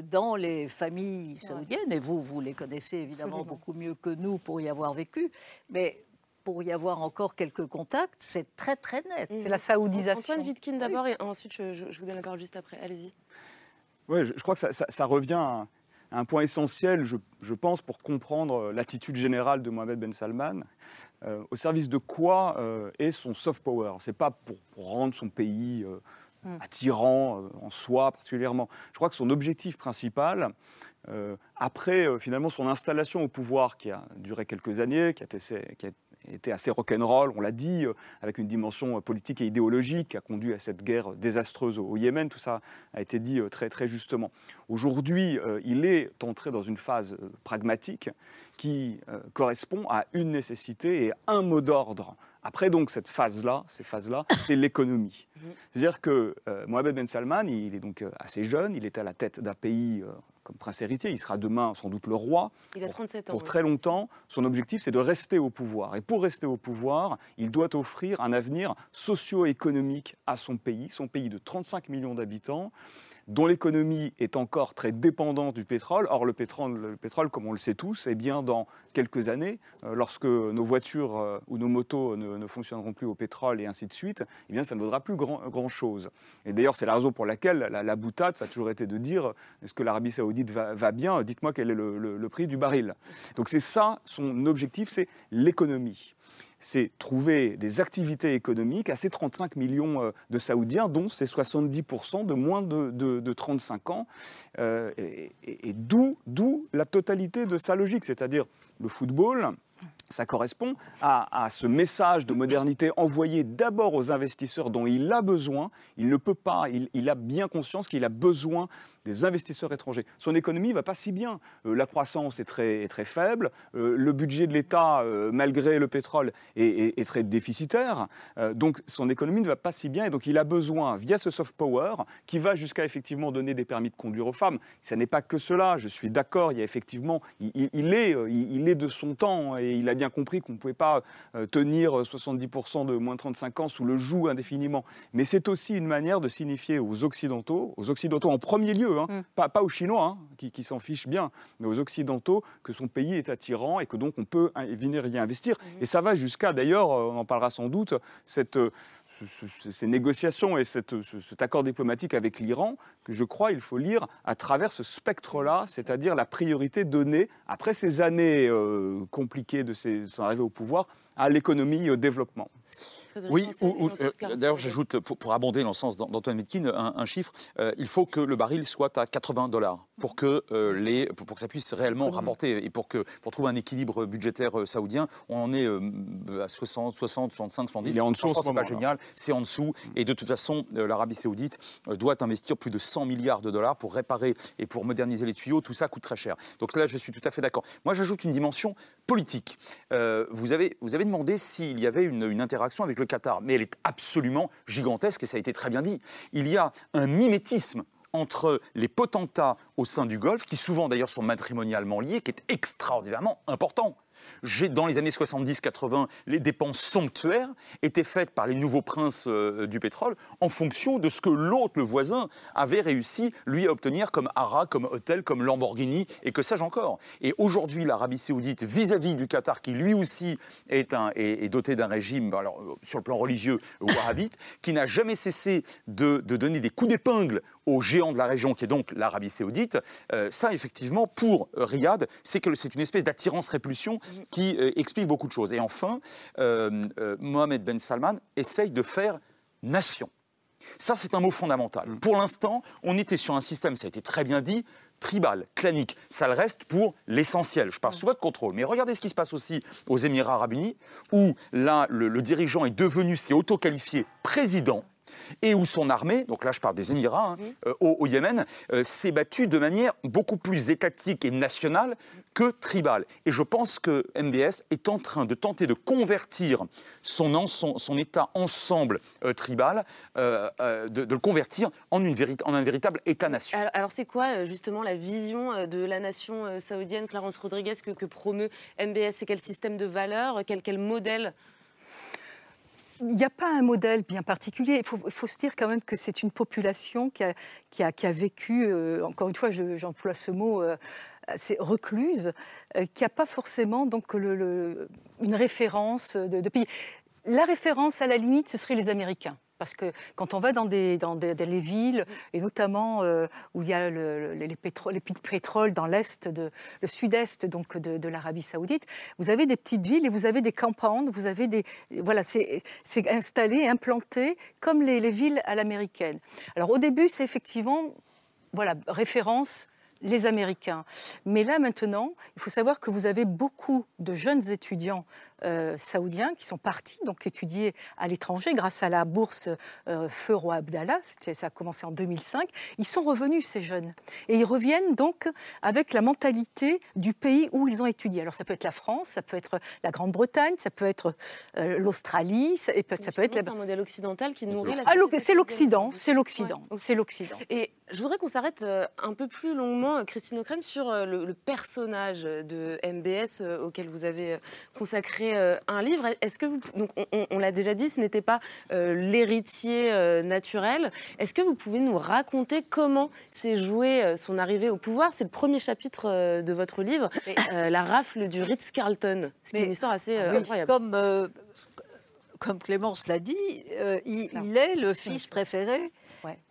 dans les familles saoudiennes, et vous, vous les connaissez évidemment Absolument. beaucoup mieux que nous pour y avoir vécu, mais pour y avoir encore quelques contacts, c'est très très net. C'est la saoudisation. Antoine Vitkin d'abord et ensuite je, je- je vous donne la parole juste après. Allez-y. Ouais, je, je crois que ça, ça- ça revient à, un point essentiel, je, je pense, pour comprendre euh, l'attitude générale de Mohamed Ben Salman. Euh, au service de quoi euh, est son soft power? C'est pas pour, pour rendre son pays euh. Attirant euh, en soi particulièrement. Je crois que son objectif principal, euh, après euh, finalement son installation au pouvoir qui a duré quelques années, qui a été, assez rock'n'roll, on l'a dit, avec une dimension politique et idéologique qui a conduit à cette guerre désastreuse au, Yémen, tout ça a été dit très très justement. Aujourd'hui, il est entré dans une phase pragmatique qui correspond à une nécessité et un mot d'ordre. Après donc cette phase-là, ces phases-là, c'est l'économie. C'est-à-dire que euh, Mohamed Ben Salman, il est donc euh, assez jeune, il est à la tête d'un pays euh, comme prince héritier, il sera demain sans doute le roi. Il a 37 ans. Pour très longtemps, son objectif, c'est de rester au pouvoir. Et pour rester au pouvoir, il doit offrir un avenir socio-économique à son pays, son pays de 35 millions d'habitants dont l'économie est encore très dépendante du pétrole. Or, le pétrole, le pétrole, comme on le sait tous, eh bien, dans quelques années, euh, lorsque nos voitures euh, ou nos motos ne, ne fonctionneront plus au pétrole et ainsi de suite, eh bien, ça ne vaudra plus grand, grand chose. Et d'ailleurs, c'est la raison pour laquelle la, boutade, ça a toujours été de dire est-ce que l'Arabie Saoudite va, bien? Dites-moi quel est le prix du baril. Donc, c'est ça son objectif, c'est l'économie c'est trouver des activités économiques à ces 35 millions euh, de Saoudiens, dont ces 70% de moins de, de- de 35 ans. Euh, et d'où la totalité de sa logique, c'est-à-dire le football. Ça correspond à, ce message de modernité envoyé d'abord aux investisseurs dont il a besoin. Il ne peut pas, il a bien conscience qu'il a besoin des investisseurs étrangers. Son économie ne va pas si bien. Euh, la croissance est très, très faible. Euh, le budget de l'État, euh, malgré le pétrole, est, très déficitaire. Donc son économie ne va pas si bien. Et donc il a besoin, via ce soft power, qui va jusqu'à effectivement donner des permis de conduire aux femmes. Ce n'est pas que cela. Je suis d'accord. Il y a effectivement, il, est, il, est de son temps et il a bien compris qu'on ne pouvait pas tenir 70% de moins de 35 ans sous le joug indéfiniment. Mais c'est aussi une manière de signifier aux Occidentaux, aux Occidentaux en premier lieu, hein, pas, pas aux Chinois, hein, qui, qui s'en fichent bien, mais aux Occidentaux, que son pays est attirant et que donc on peut venir y investir. Et ça va jusqu'à, d'ailleurs, euh, on en parlera sans doute, cette, euh, ce- ce- ces négociations et cette- cet accord diplomatique avec l'Iran, que je crois il faut lire à travers ce spectre-là, c'est-à-dire la priorité donnée, après ces années euh, compliquées de ses- son arrivée au pouvoir, à l'économie et au développement. Oui, ou- ou, euh, d'ailleurs, j'ajoute, pour, pour abonder dans le sens d'An- d'Antoine Mitkin, un, un chiffre, euh, il faut que le baril soit à 80 dollars pour que, euh, les, pour, pour que ça puisse réellement rapporter et pour, que, pour trouver un équilibre budgétaire saoudien, on en est euh, à 60, 60, 65, 70. Il est en dessous ce c'est pas génial, c'est en dessous. Et de toute façon, euh, l'Arabie saoudite euh, doit investir plus de 100 milliards de dollars pour réparer et pour moderniser les tuyaux. Tout ça coûte très cher. Donc là, je suis tout à fait d'accord. Moi, j'ajoute une dimension politique. Euh, vous, avez, vous avez demandé s'il y avait une, une interaction avec le Qatar, mais elle est absolument gigantesque et ça a été très bien dit. Il y a un mimétisme entre les potentats au sein du Golfe, qui souvent d'ailleurs sont matrimonialement liés, qui est extraordinairement important. Dans les années 70-80, les dépenses somptuaires étaient faites par les nouveaux princes euh, du pétrole en fonction de ce que l'autre, le voisin, avait réussi, lui, à obtenir comme Ara, comme hôtel, comme Lamborghini, et que sais-je encore. Et aujourd'hui, l'Arabie saoudite, vis-à-vis du Qatar, qui lui aussi est doté d'un régime, alors, euh, sur le plan religieux, wahhabite, qui n'a jamais cessé de, de donner des coups d'épingle aux géants de la région, qui est donc l'Arabie saoudite, euh, ça, effectivement, pour euh, Riyad, c'est que c'est une espèce d'attirance-répulsion qui euh, explique beaucoup de choses. Et enfin, euh, euh, Mohamed Ben Salman essaye de faire nation. Ça, c'est un mot fondamental. Pour l'instant, on était sur un système, ça a été très bien dit, tribal, clanique. Ça le reste pour l'essentiel. Je parle sous votre contrôle. Mais regardez ce qui se passe aussi aux Émirats arabes unis, où là, le, le dirigeant est devenu, s'est auto-qualifié président et où son armée, donc là je parle des Émirats, hein, euh, au, au Yémen, euh, s'est battue de manière beaucoup plus étatique et nationale que tribale. Et je pense que MBS est en train de tenter de convertir son, en- son, son État ensemble euh, tribal, de, de le convertir en, une vérit- en un véritable État-nation. Alors, alors c'est quoi justement la vision de la nation saoudienne, Clarence Rodriguez, que, que promeut MBS C'est quel système de valeurs quel, quel modèle Il n'y a pas un modèle bien particulier. Il faut, se dire quand même que c'est une population qui a, qui a, qui a vécu, euh, encore une fois, je- j'emploie ce mot, euh, assez recluse, euh, qui n'a pas forcément donc une référence de, de pays. La référence, à la limite, ce serait les Américains. Parce que quand on va dans des, villes, et notamment euh, où il y a le- le- les, pétro- de pétrole dans l'est, le sud-est de, l'Arabie Saoudite, vous avez des petites villes et vous avez des compounds, vous avez des voilà, c'est installé, implanté comme les, les villes à l'américaine. Alors au début, c'est effectivement voilà référence les Américains. Mais là maintenant, il faut savoir que vous avez beaucoup de jeunes étudiants euh, saoudiens qui sont partis donc étudier à l'étranger grâce à la bourse euh, Feu Roi Abdallah. Ça a commencé en 2005. Ils sont revenus ces jeunes et ils reviennent donc avec la mentalité du pays où ils ont étudié. Alors ça peut être la France, ça peut être la Grande-Bretagne, ça peut être euh, l'Australie, ça, et peut- ça peut être la un modèle occidental qui nourrit la Ah, c'est l'Occident, c'est l'Occident, c'est l'Occident. Et je voudrais qu'on s'arrête euh, un peu plus longuement, euh, Christine O'Crane, sur euh, le, le personnage de MBS euh, auquel vous avez euh, consacré euh, un livre. Est-ce que vous, donc on, l'a déjà dit, ce n'était pas euh, l'héritier euh, naturel. Est-ce que vous pouvez nous raconter comment s'est jouée euh, son arrivée au pouvoir? C'est le premier chapitre euh, de votre livre, euh, la rafle du Ritz-Carlton. C'est une histoire assez euh, Oui, incroyable. Comme, euh, comme Clémence l'a dit, euh, il, il est le fils préféré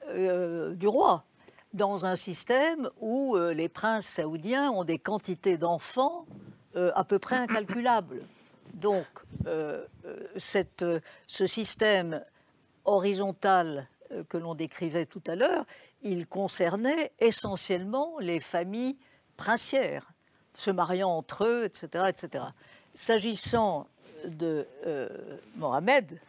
euh, du roi, dans un système où euh, les princes saoudiens ont des quantités d'enfants euh, à peu près incalculables. Donc, euh, ce système horizontal que l'on décrivait tout à l'heure, il concernait essentiellement les familles princières, se mariant entre eux, etc. etc. S'agissant de Mohamed,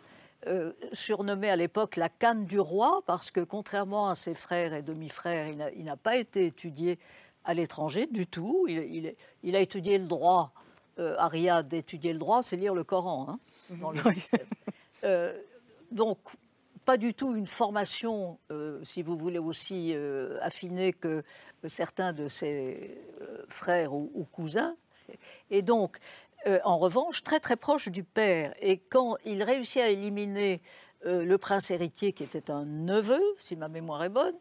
euh, surnommé à l'époque la canne du roi, parce que contrairement à ses frères et demi-frères, il n'a- pas été étudié à l'étranger du tout. Il, il- il a étudié le droit. Euh, à Riyad, étudier le droit, c'est lire le Coran. hein, dans le système. Euh, donc, pas du tout une formation, euh, si vous voulez, aussi affinée que certains de ses frères ou, ou cousins. Et donc, euh, en revanche, très très proche du père. Et quand il réussit à éliminer euh, le prince héritier, qui était un neveu, si ma mémoire est bonne,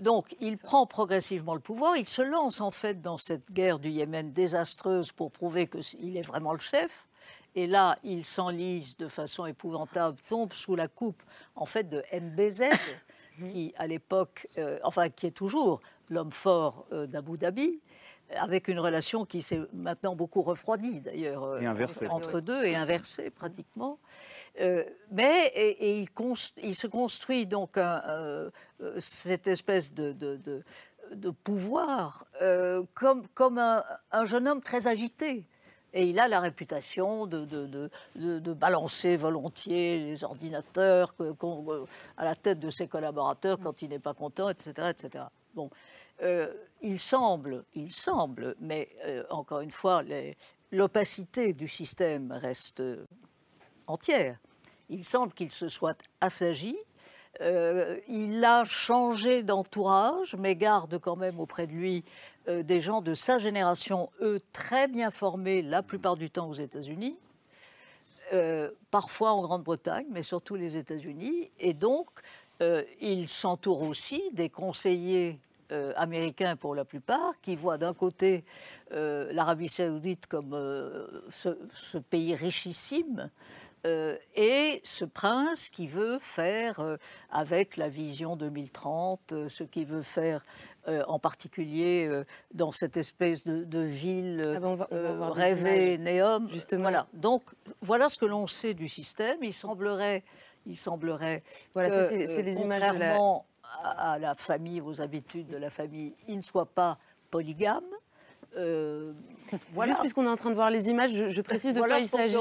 donc, il prend progressivement le pouvoir. Il se lance en fait dans cette guerre du Yémen désastreuse pour prouver qu'il est vraiment le chef. Et là, il s'enlise de façon épouvantable, tombe sous la coupe en fait de MBZ, qui à l'époque, euh, enfin qui est toujours l'homme fort euh, d'Abu Dhabi, avec une relation qui s'est maintenant beaucoup refroidie d'ailleurs euh, Et inversée. entre deux et inversée pratiquement. Euh, mais et, et il, se construit donc un, euh, cette espèce de, de- de- de pouvoir euh, comme, comme un, un jeune homme très agité. Et il a la réputation de, de- de- de- de balancer volontiers les ordinateurs que- à la tête de ses collaborateurs quand il n'est pas content, etc. etc. Bon, euh, il semble, il semble, mais euh, encore une fois, l'opacité du système reste entière. Il semble qu'il se soit assagi. Euh, il a changé d'entourage, mais garde quand même auprès de lui euh, des gens de sa génération, eux très bien formés, la plupart du temps aux États-Unis, parfois en Grande-Bretagne, mais surtout les États-Unis. Et donc, il s'entoure aussi des conseillers euh, américains pour la plupart, qui voient d'un côté euh, l'Arabie saoudite comme euh, ce, ce pays richissime, et ce prince qui veut faire, avec la vision 2030, euh, ce qu'il veut faire euh, en particulier euh, dans cette espèce de, de ville Ah ben, on va- on va euh, rêvée. Néum. Justement. Voilà. Donc, voilà ce que l'on sait du système. Il semblerait, il semblerait Voilà, c'est- les images contrairement à, la famille, aux habitudes de la famille, il ne soit pas polygame. Euh, voilà. Juste puisqu'on est en train de voir les images, je, je précise de Voilà quoi il s'agit.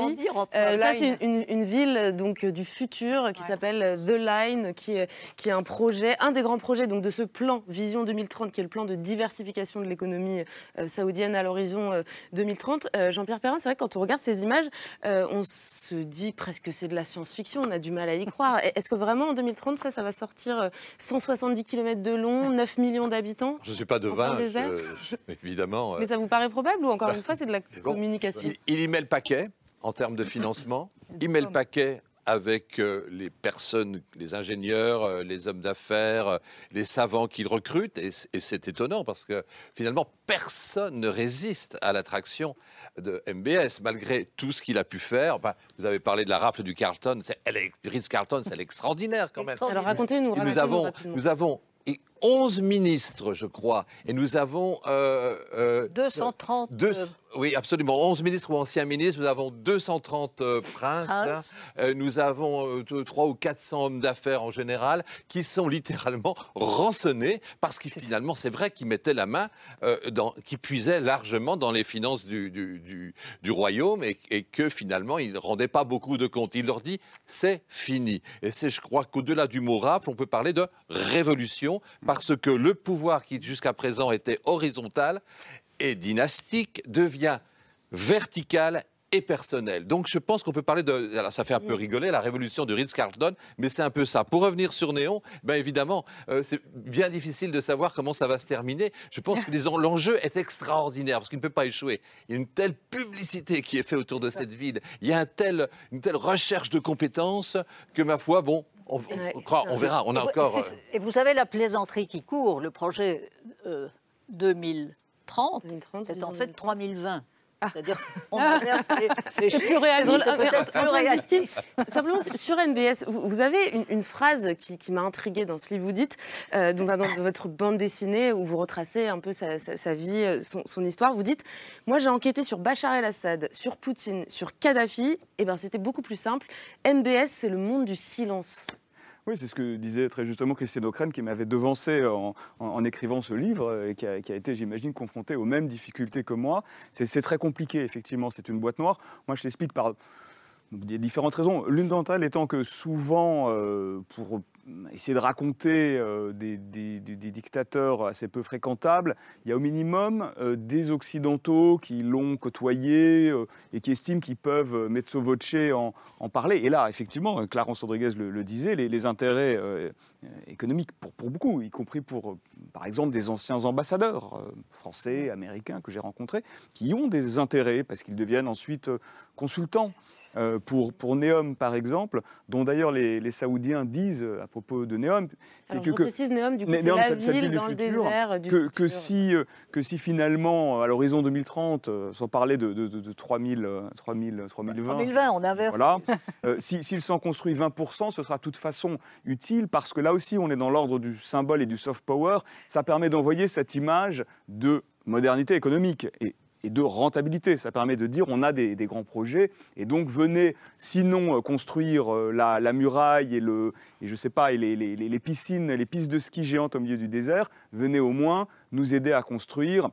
Euh, ça, Line. c'est une, une ville euh, donc euh, du futur qui s'appelle The Line, qui est, qui est un projet, un des grands projets donc de ce plan Vision 2030, qui est le plan de diversification de l'économie euh, saoudienne à l'horizon euh, 2030. Euh, Jean-Pierre Perrin, c'est vrai que quand on regarde ces images, euh, on se dit presque que c'est de la science-fiction. On a du mal à y croire. Est-ce que vraiment en 2030, ça, ça va sortir euh, 170 km de long, 9 millions d'habitants? Je ne suis pas devin, je- je- évidemment. Mais ça vous paraît probable ou encore une fois, c'est de la Bon, communication il, il y met le paquet en termes de financement. Il met le paquet avec euh, les personnes, les ingénieurs, euh, les hommes d'affaires, euh, les savants qu'il recrute. Et, c'est étonnant parce que finalement, personne ne résiste à l'attraction de MBS, malgré tout ce qu'il a pu faire. Enfin, vous avez parlé de la rafle du Carlton, c'est, elle est, du Ritz-Carlton, c'est extraordinaire quand même. Alors racontez-nous, Et nous racontez-nous avons, rapidement. nous avons 11 ministres, je crois, et nous avons euh, euh, 230, deux- euh, oui, absolument. 11 ministres ou anciens ministres. Nous avons 230 euh, princes. Princes. Euh, nous avons 3 ou 400 hommes d'affaires en général qui sont littéralement rançonnés parce que finalement, c'est vrai qu'ils mettaient la main, euh, dans, qui puisaient largement dans les finances du, du- du- du royaume et, et que finalement, ils ne rendaient pas beaucoup de comptes. Il leur dit, c'est fini. Et c'est, je crois qu'au-delà du mot rafle, on peut parler de révolution parce que le pouvoir qui jusqu'à présent était horizontal et dynastique devient vertical et personnel. Donc je pense qu'on peut parler de... Alors ça fait un peu rigoler, la révolution du Ritz-Carlton, mais c'est un peu ça. Pour revenir sur Néon, ben évidemment, euh, c'est bien difficile de savoir comment ça va se terminer. Je pense que l'enjeu est extraordinaire, parce qu'il ne peut pas échouer. Il y a une telle publicité qui est faite autour de cette ville. Il y a un tel, une telle recherche de compétences que, ma foi, bon, on, on- on croit- on verra. On a encore... euh, Et vous avez la plaisanterie qui court, le projet euh, 2030, c'est en fait 3020. C'est-à-dire qu'on inverse les, les C'est c'est plus réaliste. Simplement sur NBS, vous, vous avez une, une phrase qui, qui m'a intriguée dans ce livre. Vous dites, euh, donc, dans votre bande dessinée où vous retracez un peu sa, sa- sa vie, euh, son, son histoire, vous dites Moi j'ai enquêté sur Bachar el-Assad, sur Poutine, sur Kadhafi. Et ben c'était beaucoup plus simple. MBS, c'est le monde du silence. Oui, c'est ce que disait très justement Christiane Ockrent, qui m'avait devancé en, écrivant ce livre euh, et qui a, été, j'imagine, confronté aux mêmes difficultés que moi. C'est très compliqué, effectivement, c'est une boîte noire. Moi, je l'explique par différentes raisons. L'une d'entre elles étant que souvent, euh, pour essayer de raconter euh, des, dictateurs assez peu fréquentables, il y a au minimum euh, des Occidentaux qui l'ont côtoyé euh, et qui estiment qu'ils peuvent mettre voce en, parler. Et là, effectivement, Clarence Rodriguez le, disait, les, intérêts économiques pour, beaucoup, y compris pour, par exemple, des anciens ambassadeurs euh, français, américains que j'ai rencontrés, qui ont des intérêts parce qu'ils deviennent ensuite euh, consultants euh, pour, pour Neom, par exemple, dont d'ailleurs les, les Saoudiens disent à propos de Neom. Alors, je précise, Neom, du coup, c'est la ville dans le futur, désert du que, que si, que si finalement, à l'horizon 2030, euh, sans parler de, de, de, de 3000, euh, 3000, 3020, 3020, on inverse. voilà. Euh, si- S'il s'en construit 20%, ce sera de toute façon utile parce que là aussi, on est dans l'ordre du symbole et du soft power. Ça permet d'envoyer cette image de modernité économique et, de rentabilité. Ça permet de dire on a des, grands projets et donc venez, sinon euh, construire euh, la, muraille et, le, et je sais pas, et les piscines, les pistes de ski géantes au milieu du désert, venez au moins nous aider à construire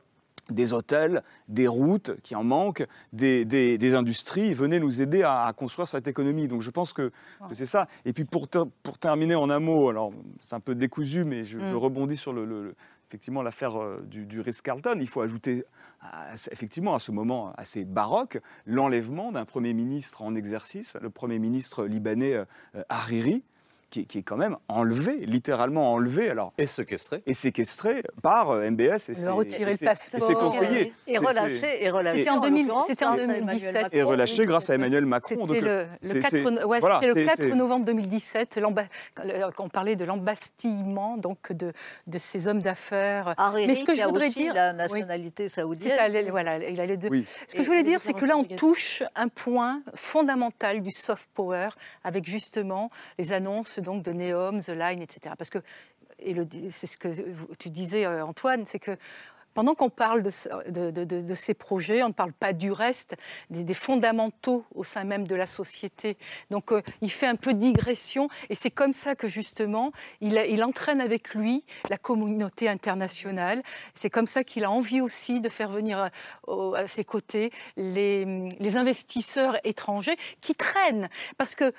des hôtels, des routes qui en manquent, des, des- des industries. Venez nous aider à, à construire cette économie. Donc je pense que, que c'est ça. Et puis pour, ter- pour terminer en un mot, alors c'est un peu décousu, mais je, je Mm. rebondis sur le, le- le- effectivement l'affaire euh, du, du Ritz-Carlton. Il faut ajouter à- effectivement à ce moment assez baroque l'enlèvement d'un Premier ministre en exercice, le Premier ministre libanais euh, Hariri. Qui, qui est quand même enlevé, littéralement enlevé, alors et séquestré, et séquestré par euh, MBS et retiré et le passeport. et ses conseillers. Et relâché, et relâché. C'était en, 2000 l'occurrence, c'était en grâce à Emmanuel 2017. Macron. Et relâché grâce à Emmanuel Macron. C'était le, euh, le c'est- 4, c'est- no- ouais, voilà, le c'est- 4 c'est- novembre 2017, l'amba- le- on parlait de l'embastillement donc de, de ces hommes d'affaires. Hariri, Mais ce que je voudrais dire, la oui. nationalité saoudienne. Voilà, il a les deux. Oui. Ce que Et- je voulais dire, c'est que là, on touche un point fondamental du soft power avec justement les annonces donc de Neom, The Line, etc. Parce que, et c'est ce que tu disais, euh, Antoine, c'est que pendant qu'on parle de, ce- de- de- de- de ces projets, on ne parle pas du reste, des, fondamentaux au sein même de la société. Donc euh, il fait un peu digression et c'est comme ça que justement il, entraîne avec lui la communauté internationale. C'est comme ça qu'il a envie aussi de faire venir euh, à ses côtés les, les investisseurs étrangers qui traînent. Parce que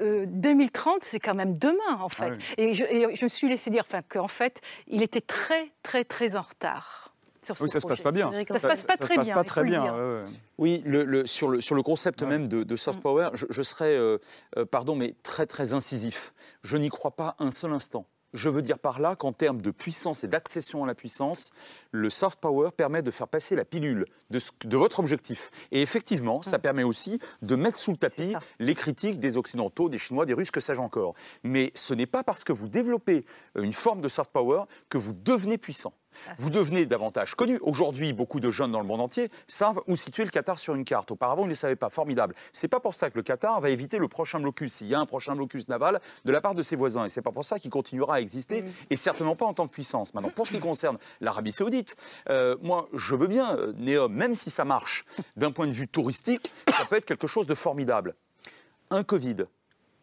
euh, 2030, c'est quand même demain, en fait. Ah oui. et, je, et je me suis laissé dire qu'en fait, il était très, très, très en retard. Sur Oui, ce ça se passe pas bien. Ça se passe pas très se passe bien. pas très le bien. dire. ouais, ouais. Oui, le, le- sur, le, sur le concept même de, de soft power, je, je serais, euh, euh, pardon, mais très très incisif. Je n'y crois pas un seul instant. Je veux dire par là qu'en termes de puissance et d'accession à la puissance, le soft power permet de faire passer la pilule de, ce- de votre objectif. Et effectivement, ça permet aussi de mettre sous le tapis les critiques des Occidentaux, des Chinois, des Russes, que sais-je encore. Mais ce n'est pas parce que vous développez une forme de soft power que vous devenez puissant. Vous devenez davantage connu. Aujourd'hui, beaucoup de jeunes dans le monde entier savent où situer le Qatar sur une carte. Auparavant, ils ne le savaient pas. Formidable. C'est pas pour ça que le Qatar va éviter le prochain blocus, s'il y a un prochain blocus naval, de la part de ses voisins. Et c'est pas pour ça qu'il continuera à exister, et certainement pas en tant que puissance. Maintenant, pour ce qui concerne l'Arabie Saoudite, euh, moi, je veux bien, euh, Néom, même si ça marche d'un point de vue touristique, ça peut être quelque chose de formidable. Un Covid,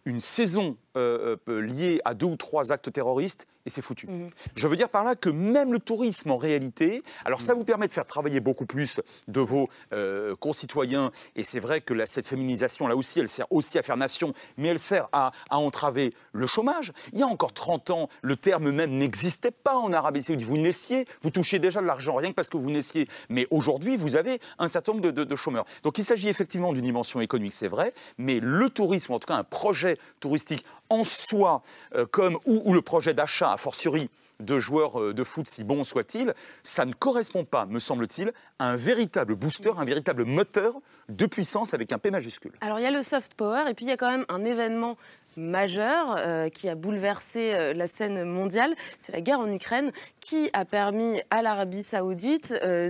une saison euh, euh, liée à deux ou trois actes terroristes, et c'est foutu. Je veux dire par là que même le tourisme, en réalité, alors ça vous permet de faire travailler beaucoup plus de vos euh, concitoyens, et c'est vrai que la- cette féminisation, là aussi, elle sert aussi à faire nation, mais elle sert à, à entraver le chômage. Il y a encore 30 ans, le terme même n'existait pas en Arabie Saoudite. Vous naissiez, vous touchiez déjà de l'argent, rien que parce que vous naissiez. Mais aujourd'hui, vous avez un certain nombre de, de- de chômeurs. Donc il s'agit effectivement d'une dimension économique, c'est vrai, mais le tourisme, en tout cas un projet touristique en soi, euh, comme ou, ou le projet d'achat, a fortiori, de joueurs euh, de foot, si bon soit-il, ça ne correspond pas, me semble-t-il, à un véritable booster, un véritable moteur de puissance avec un P majuscule. Alors il y a le soft power et puis il y a quand même un événement majeur euh, qui a bouleversé euh, la scène mondiale, c'est la guerre en Ukraine qui a permis à l'Arabie saoudite euh,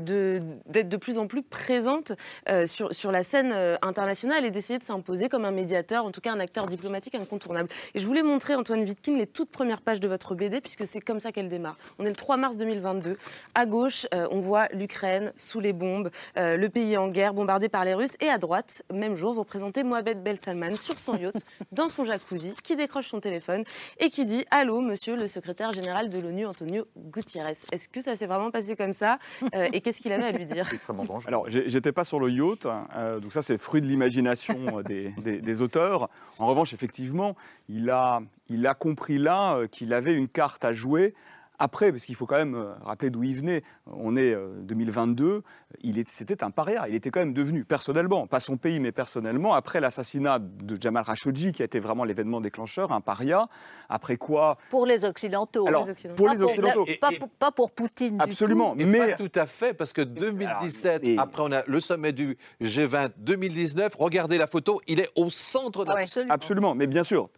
d'être de plus en plus présente sur, sur la scène internationale et d'essayer de s'imposer comme un médiateur, en tout cas un acteur diplomatique incontournable. Et je voulais montrer, Antoine Wittkin, les toutes premières pages de votre BD puisque c'est comme ça qu'elle démarre. On est le 3 mars 2022. À gauche, on voit l'Ukraine sous les bombes, le pays en guerre, bombardé par les Russes. Et à droite, même jour, vous présentez Mohamed Ben Salman sur son yacht, dans son jacuzzi, qui décroche son téléphone et qui dit Allô, monsieur le secrétaire général de l'ONU, Antonio Gutiérrez. Est-ce que ça s'est vraiment passé comme ça Euh, Et qu'est-ce qu'il avait à lui dire? Alors, j'étais pas sur le yacht, hein, euh, donc ça c'est fruit de l'imagination euh, des, des- des auteurs. En revanche, effectivement, il a, il a compris là qu'il avait une carte à jouer. Après, parce qu'il faut quand même euh, rappeler d'où il venait, on est euh, 2022, il est- c'était un paria. Il était quand même devenu, personnellement, pas son pays, mais personnellement, après l'assassinat de Jamal Khashoggi, qui a été vraiment l'événement déclencheur, un paria. Après quoi Pour les Occidentaux. Alors, pour les Pas Occidentaux. Pas, pour, pas pour Poutine. du Absolument. Mais, mais- pas tout à fait, parce que 2017, après on a le sommet du G20 2019, regardez la photo, il est au centre de la... Absolument, mais bien sûr.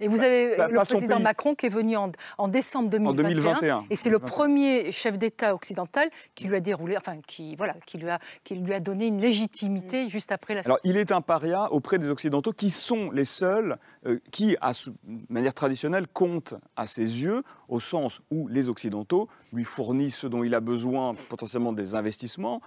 Et vous avez Pas- le pas président. Macron qui est venu en, en décembre 2021, 2021. Et c'est le 2021. premier chef d'État occidental qui lui a déroulé, enfin qui voilà, qui lui a qui lui a donné une légitimité juste après la. Alors, il est un paria auprès des Occidentaux qui sont les seuls euh, qui, à de manière traditionnelle, comptent à ses yeux, au sens où les Occidentaux lui fournissent ce dont il a besoin, potentiellement des investissements.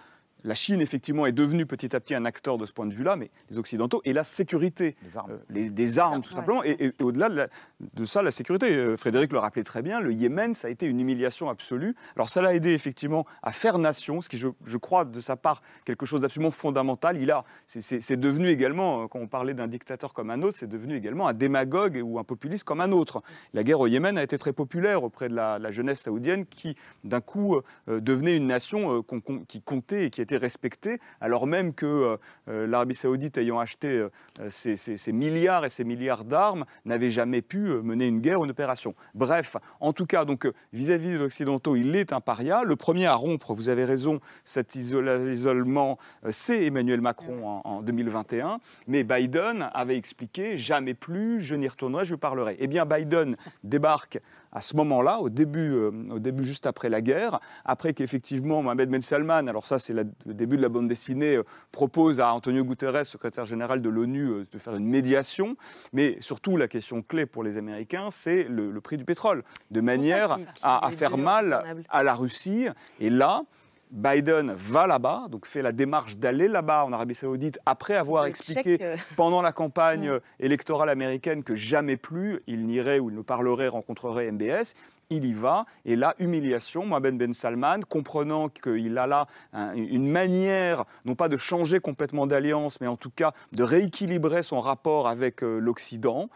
La Chine, effectivement, est devenue petit à petit un acteur de ce point de vue-là, mais les Occidentaux et la sécurité, euh, les- des armes, tout simplement, et, et au-delà de, la- de ça, la sécurité. Euh, Frédéric le rappelait très bien, le Yémen, ça a été une humiliation absolue. Alors, ça l'a aidé, effectivement, à faire nation, ce qui, je, crois, de sa part, quelque chose d'absolument fondamental. Il a, c'est- devenu également, euh, quand on parlait d'un dictateur comme un autre, c'est devenu également un démagogue ou un populiste comme un autre. La guerre au Yémen a été très populaire auprès de la, jeunesse saoudienne qui, d'un coup, euh, devenait une nation qui comptait et qui était respectée, alors même que l'Arabie saoudite, ayant acheté ces- ces milliards et ces milliards d'armes, n'avait jamais pu euh, mener une guerre ou une opération. Bref, en tout cas, donc euh, vis-à-vis de l'Occidentaux, il est un paria. Le premier à rompre, vous avez raison, cet isolement, euh, c'est Emmanuel Macron en, en 2021. Mais Biden avait expliqué jamais plus, je n'y retournerai, je parlerai. Eh bien, Biden débarque à ce moment-là, au début, euh, au début juste après la guerre, après qu'effectivement Mohamed Ben Salman, alors ça c'est la- le début de la bande dessinée, euh, propose à Antonio Guterres, secrétaire général de l'ONU, euh, de faire une médiation. Mais surtout, la question clé pour les Américains, c'est le, le prix du pétrole, de manière à, à faire mal à la Russie. Et là, Biden va là-bas, donc fait la démarche d'aller là-bas en Arabie Saoudite après avoir Le expliqué check, euh. pendant la campagne euh, électorale américaine que jamais plus il n'irait ou il ne parlerait, rencontrerait MBS. Il y va, et là, humiliation. Mohamed Ben Salman, comprenant qu'il a là un- une manière, non pas de changer complètement d'alliance, mais en tout cas de rééquilibrer son rapport avec euh, l'Occident,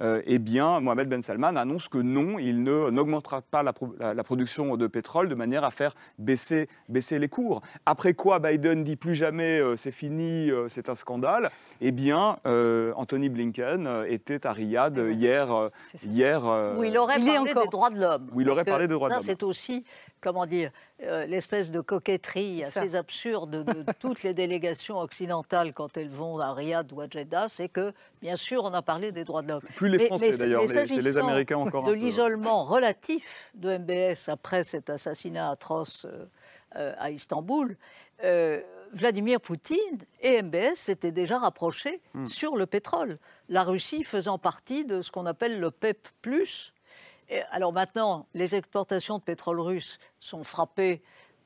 euh, eh bien, Mohamed Ben Salman annonce que non, il ne- n'augmentera pas la, pro- la- la production de pétrole de manière à faire baisser, baisser les cours. Après quoi, Biden dit plus jamais euh, c'est fini, euh, c'est un scandale. Eh bien, euh, Anthony Blinken était à Riyad euh, hier. euh, hier euh, Où il aurait il parlé encore. des droits de l'homme. Où il aurait parlé des droits de ça, l'homme. c'est aussi, comment dire, euh, l'espèce de coquetterie assez absurde de toutes les délégations occidentales quand elles vont à Riyad ou à Jeddah, c'est que, bien sûr, on a parlé des droits de l'homme. Plus les Français, d'ailleurs, mais c'est les Américains encore De l'isolement relatif de MBS après cet assassinat atroce euh, euh, à Istanbul, euh, Vladimir Poutine et MBS s'étaient déjà rapprochés Hmm. sur le pétrole. La Russie faisant partie de ce qu'on appelle le PEP. Et alors maintenant, les exportations de pétrole russe sont frappées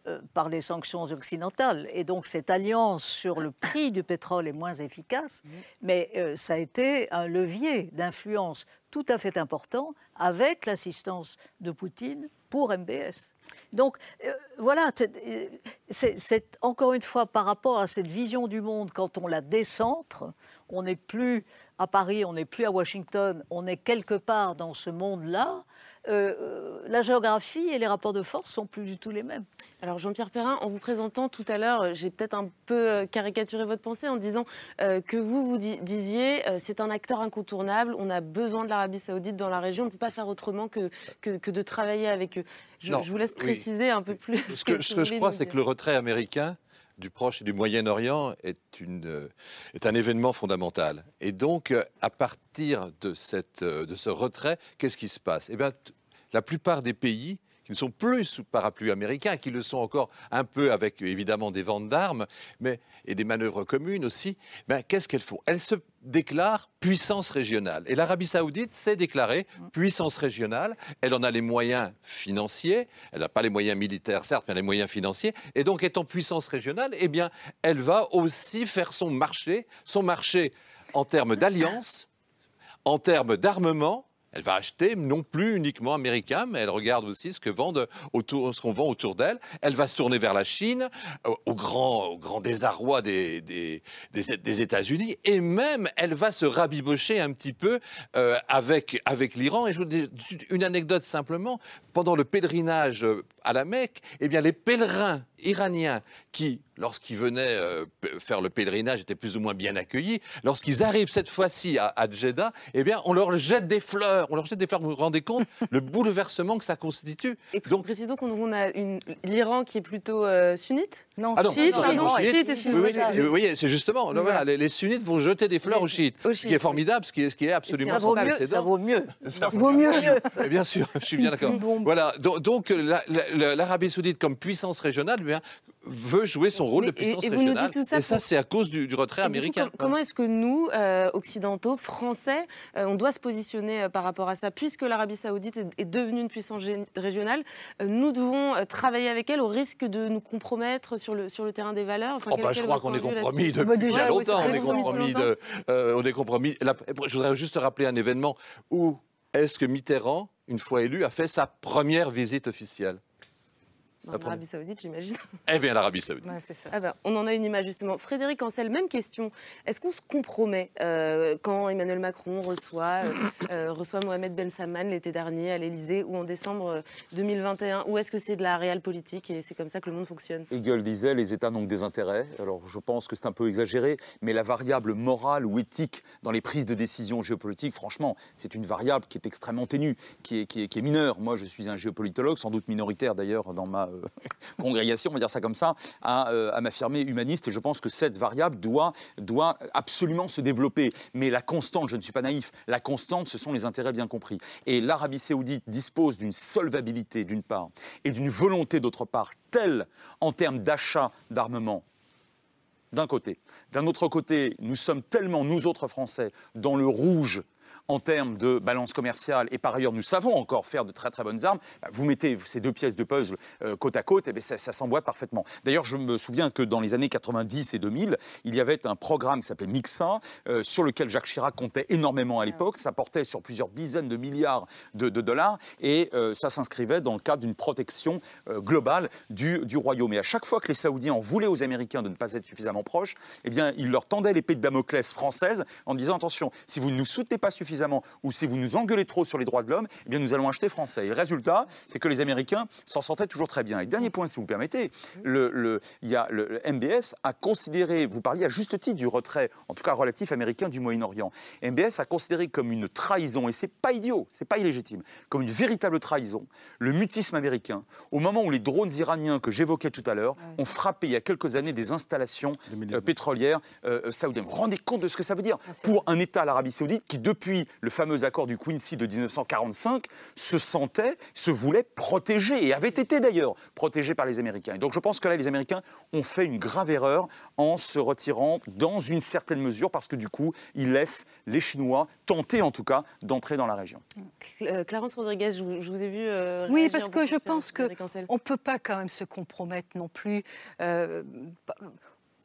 euh, par les sanctions occidentales. Et donc cette alliance sur le prix du pétrole est moins efficace, mais euh, ça a été un levier d'influence tout à fait important avec l'assistance de Poutine pour MBS. Donc euh, voilà, euh, c'est encore une fois par rapport à cette vision du monde, quand on la décentre, on n'est plus à Paris, on n'est plus à Washington, on est quelque part dans ce monde-là. Euh, euh, la géographie et les rapports de force sont plus du tout les mêmes. Alors Jean-Pierre Perrin, en vous présentant tout à l'heure, j'ai peut-être un peu euh, caricaturé votre pensée en disant euh, que vous vous di- disiez euh, c'est un acteur incontournable, on a besoin de l'Arabie Saoudite dans la région, on ne peut pas faire autrement que, que, que de travailler avec eux. Je, vous laisse oui. préciser un peu plus. Ce que, ce que je crois, c'est que le retrait américain du Proche et du Moyen-Orient est, une, euh, est un événement fondamental. Et donc, euh, à partir de, cette, euh, de ce retrait, qu'est-ce qui se passe? Eh bien, la plupart des pays qui ne sont plus sous parapluie américain, qui le sont encore un peu avec évidemment des ventes d'armes, mais et des manœuvres communes aussi. Ben, qu'est-ce qu'elles font? Elles se déclarent puissance régionale. Et l'Arabie Saoudite s'est déclarée puissance régionale. Elle en a les moyens financiers. Elle n'a pas les moyens militaires, certes, mais elle a les moyens financiers. Et donc, étant puissance régionale, eh bien, elle va aussi faire son marché, son marché en termes d'alliance, en termes d'armement. Elle va acheter non plus uniquement américain, mais elle regarde aussi ce que vendent autour, qu'on vend autour d'elle. Elle va se tourner vers la Chine, au, grand, désarroi des, États-Unis, et même elle va se rabibocher un petit peu euh, avec, avec l'Iran. Et je vous dis une anecdote simplement. Pendant le pèlerinage euh, à la Mecque, eh bien, les pèlerins iraniens qui, lorsqu'ils venaient euh, faire le pèlerinage, étaient plus ou moins bien accueillis. Lorsqu'ils arrivent cette fois-ci à, à Jeddah, eh bien, on leur jette des fleurs. On leur jette des fleurs. Vous vous rendez compte le bouleversement que ça constitue? Et donc, précisons qu'on on a une- l'Iran qui est plutôt euh, sunnite? Non, Ah non, chiite, non, pardon, non, chiite. Oui, oui, oui, oui, c'est justement. là, voilà, les, les sunnites vont jeter des fleurs aux chiites. Ce qui est formidable, ce qui est, ce qui est absolument Ça vaut mieux, ça vaut mieux. Vaut mieux. Eh Bien sûr, je suis bien d'accord. Voilà, donc, donc, la- la- l'Arabie Saoudite comme puissance régionale veut jouer son rôle Mais- de puissance et- et vous nous régionale. dites tout ça et ça, pour- c'est à cause du, du retrait Et du coup, américain. com- comment est-ce que nous, euh, occidentaux, français, euh, on doit se positionner euh, par rapport à ça Puisque l'Arabie saoudite est, est devenue une puissance régionale, nous devons travailler avec elle au risque de nous compromettre sur le, sur le terrain des valeurs? Enfin, Oh, bah, je crois qu'on est compromis depuis Bah, déjà, oui, longtemps. On est compromis compromis, depuis de, on est compromis. La- je voudrais juste rappeler un événement où est-ce que Mitterrand, une fois élu, a fait sa première visite officielle En Arabie saoudite, j'imagine. Eh bien, l'Arabie Saoudite. Ouais, c'est ça. Ah ben, on en a une image justement. Frédéric Ancel, même question. Est-ce qu'on se compromet euh, quand Emmanuel Macron reçoit, euh, euh, reçoit Mohamed Ben Salman l'été dernier à l'Elysée ou en décembre euh, 2021 Ou est-ce que c'est de la réelle politique et c'est comme ça que le monde fonctionne? Hegel disait les États n'ont que des intérêts. Alors je pense que c'est un peu exagéré, mais la variable morale ou éthique dans les prises de décision géopolitiques, franchement, c'est une variable qui est extrêmement ténue, qui est, qui est- qui est mineure. Moi, je suis un géopolitologue, sans doute minoritaire d'ailleurs dans ma euh, congrégation, on va dire ça comme ça, à, euh, à m'affirmer humaniste. Et je pense que cette variable doit, doit absolument se développer. Mais la constante, je ne suis pas naïf, la constante, ce sont les intérêts bien compris. Et l'Arabie saoudite dispose d'une solvabilité d'une part et d'une volonté d'autre part telle en termes d'achat d'armement d'un côté. D'un autre côté, nous sommes tellement, nous autres Français, dans le rouge en termes de balance commerciale, et par ailleurs nous savons encore faire de très très bonnes armes, bah, vous mettez ces deux pièces de puzzle euh, côte à côte, et bien ça, ça s'emboîte parfaitement. D'ailleurs, je me souviens que dans les années 90 et 2000, il y avait un programme qui s'appelait Mixa, euh, sur lequel Jacques Chirac comptait énormément à l'époque. Ça portait sur plusieurs dizaines de milliards de, de dollars, et euh, ça s'inscrivait dans le cadre d'une protection euh, globale du, du royaume. Et à chaque fois que les Saoudiens en voulaient aux Américains de ne pas être suffisamment proches, eh bien, ils leur tendaient l'épée de Damoclès française en disant attention, si vous ne nous soutenez pas suffisamment suffisamment ou si vous nous engueulez trop sur les droits de l'homme, eh bien nous allons acheter français. Et le résultat, c'est que les Américains s'en sortaient toujours très bien. Et dernier point, si vous permettez, le, le- il y a le, le MBS a considéré, vous parliez à juste titre du retrait, en tout cas relatif américain du Moyen-Orient. MBS a considéré comme une trahison, et c'est pas idiot, c'est pas illégitime, comme une véritable trahison, le mutisme américain, au moment où les drones iraniens que j'évoquais tout à l'heure ont frappé il y a quelques années des installations euh, pétrolières euh, saoudiennes. Vous vous rendez compte de ce que ça veut dire pour un État, l'Arabie saoudite, qui depuis le fameux accord du Quincy de 1945 se sentait, se voulait protégé, et avait été d'ailleurs protégé par les Américains. Et donc je pense que là, les Américains ont fait une grave erreur en se retirant dans une certaine mesure, parce que du coup, ils laissent les Chinois tenter en tout cas d'entrer dans la région. Euh, Clarence Rodriguez, je vous, je vous ai vu. euh, Oui, parce que je pense Frédéric que Ancel. on peut pas quand même se compromettre non plus euh,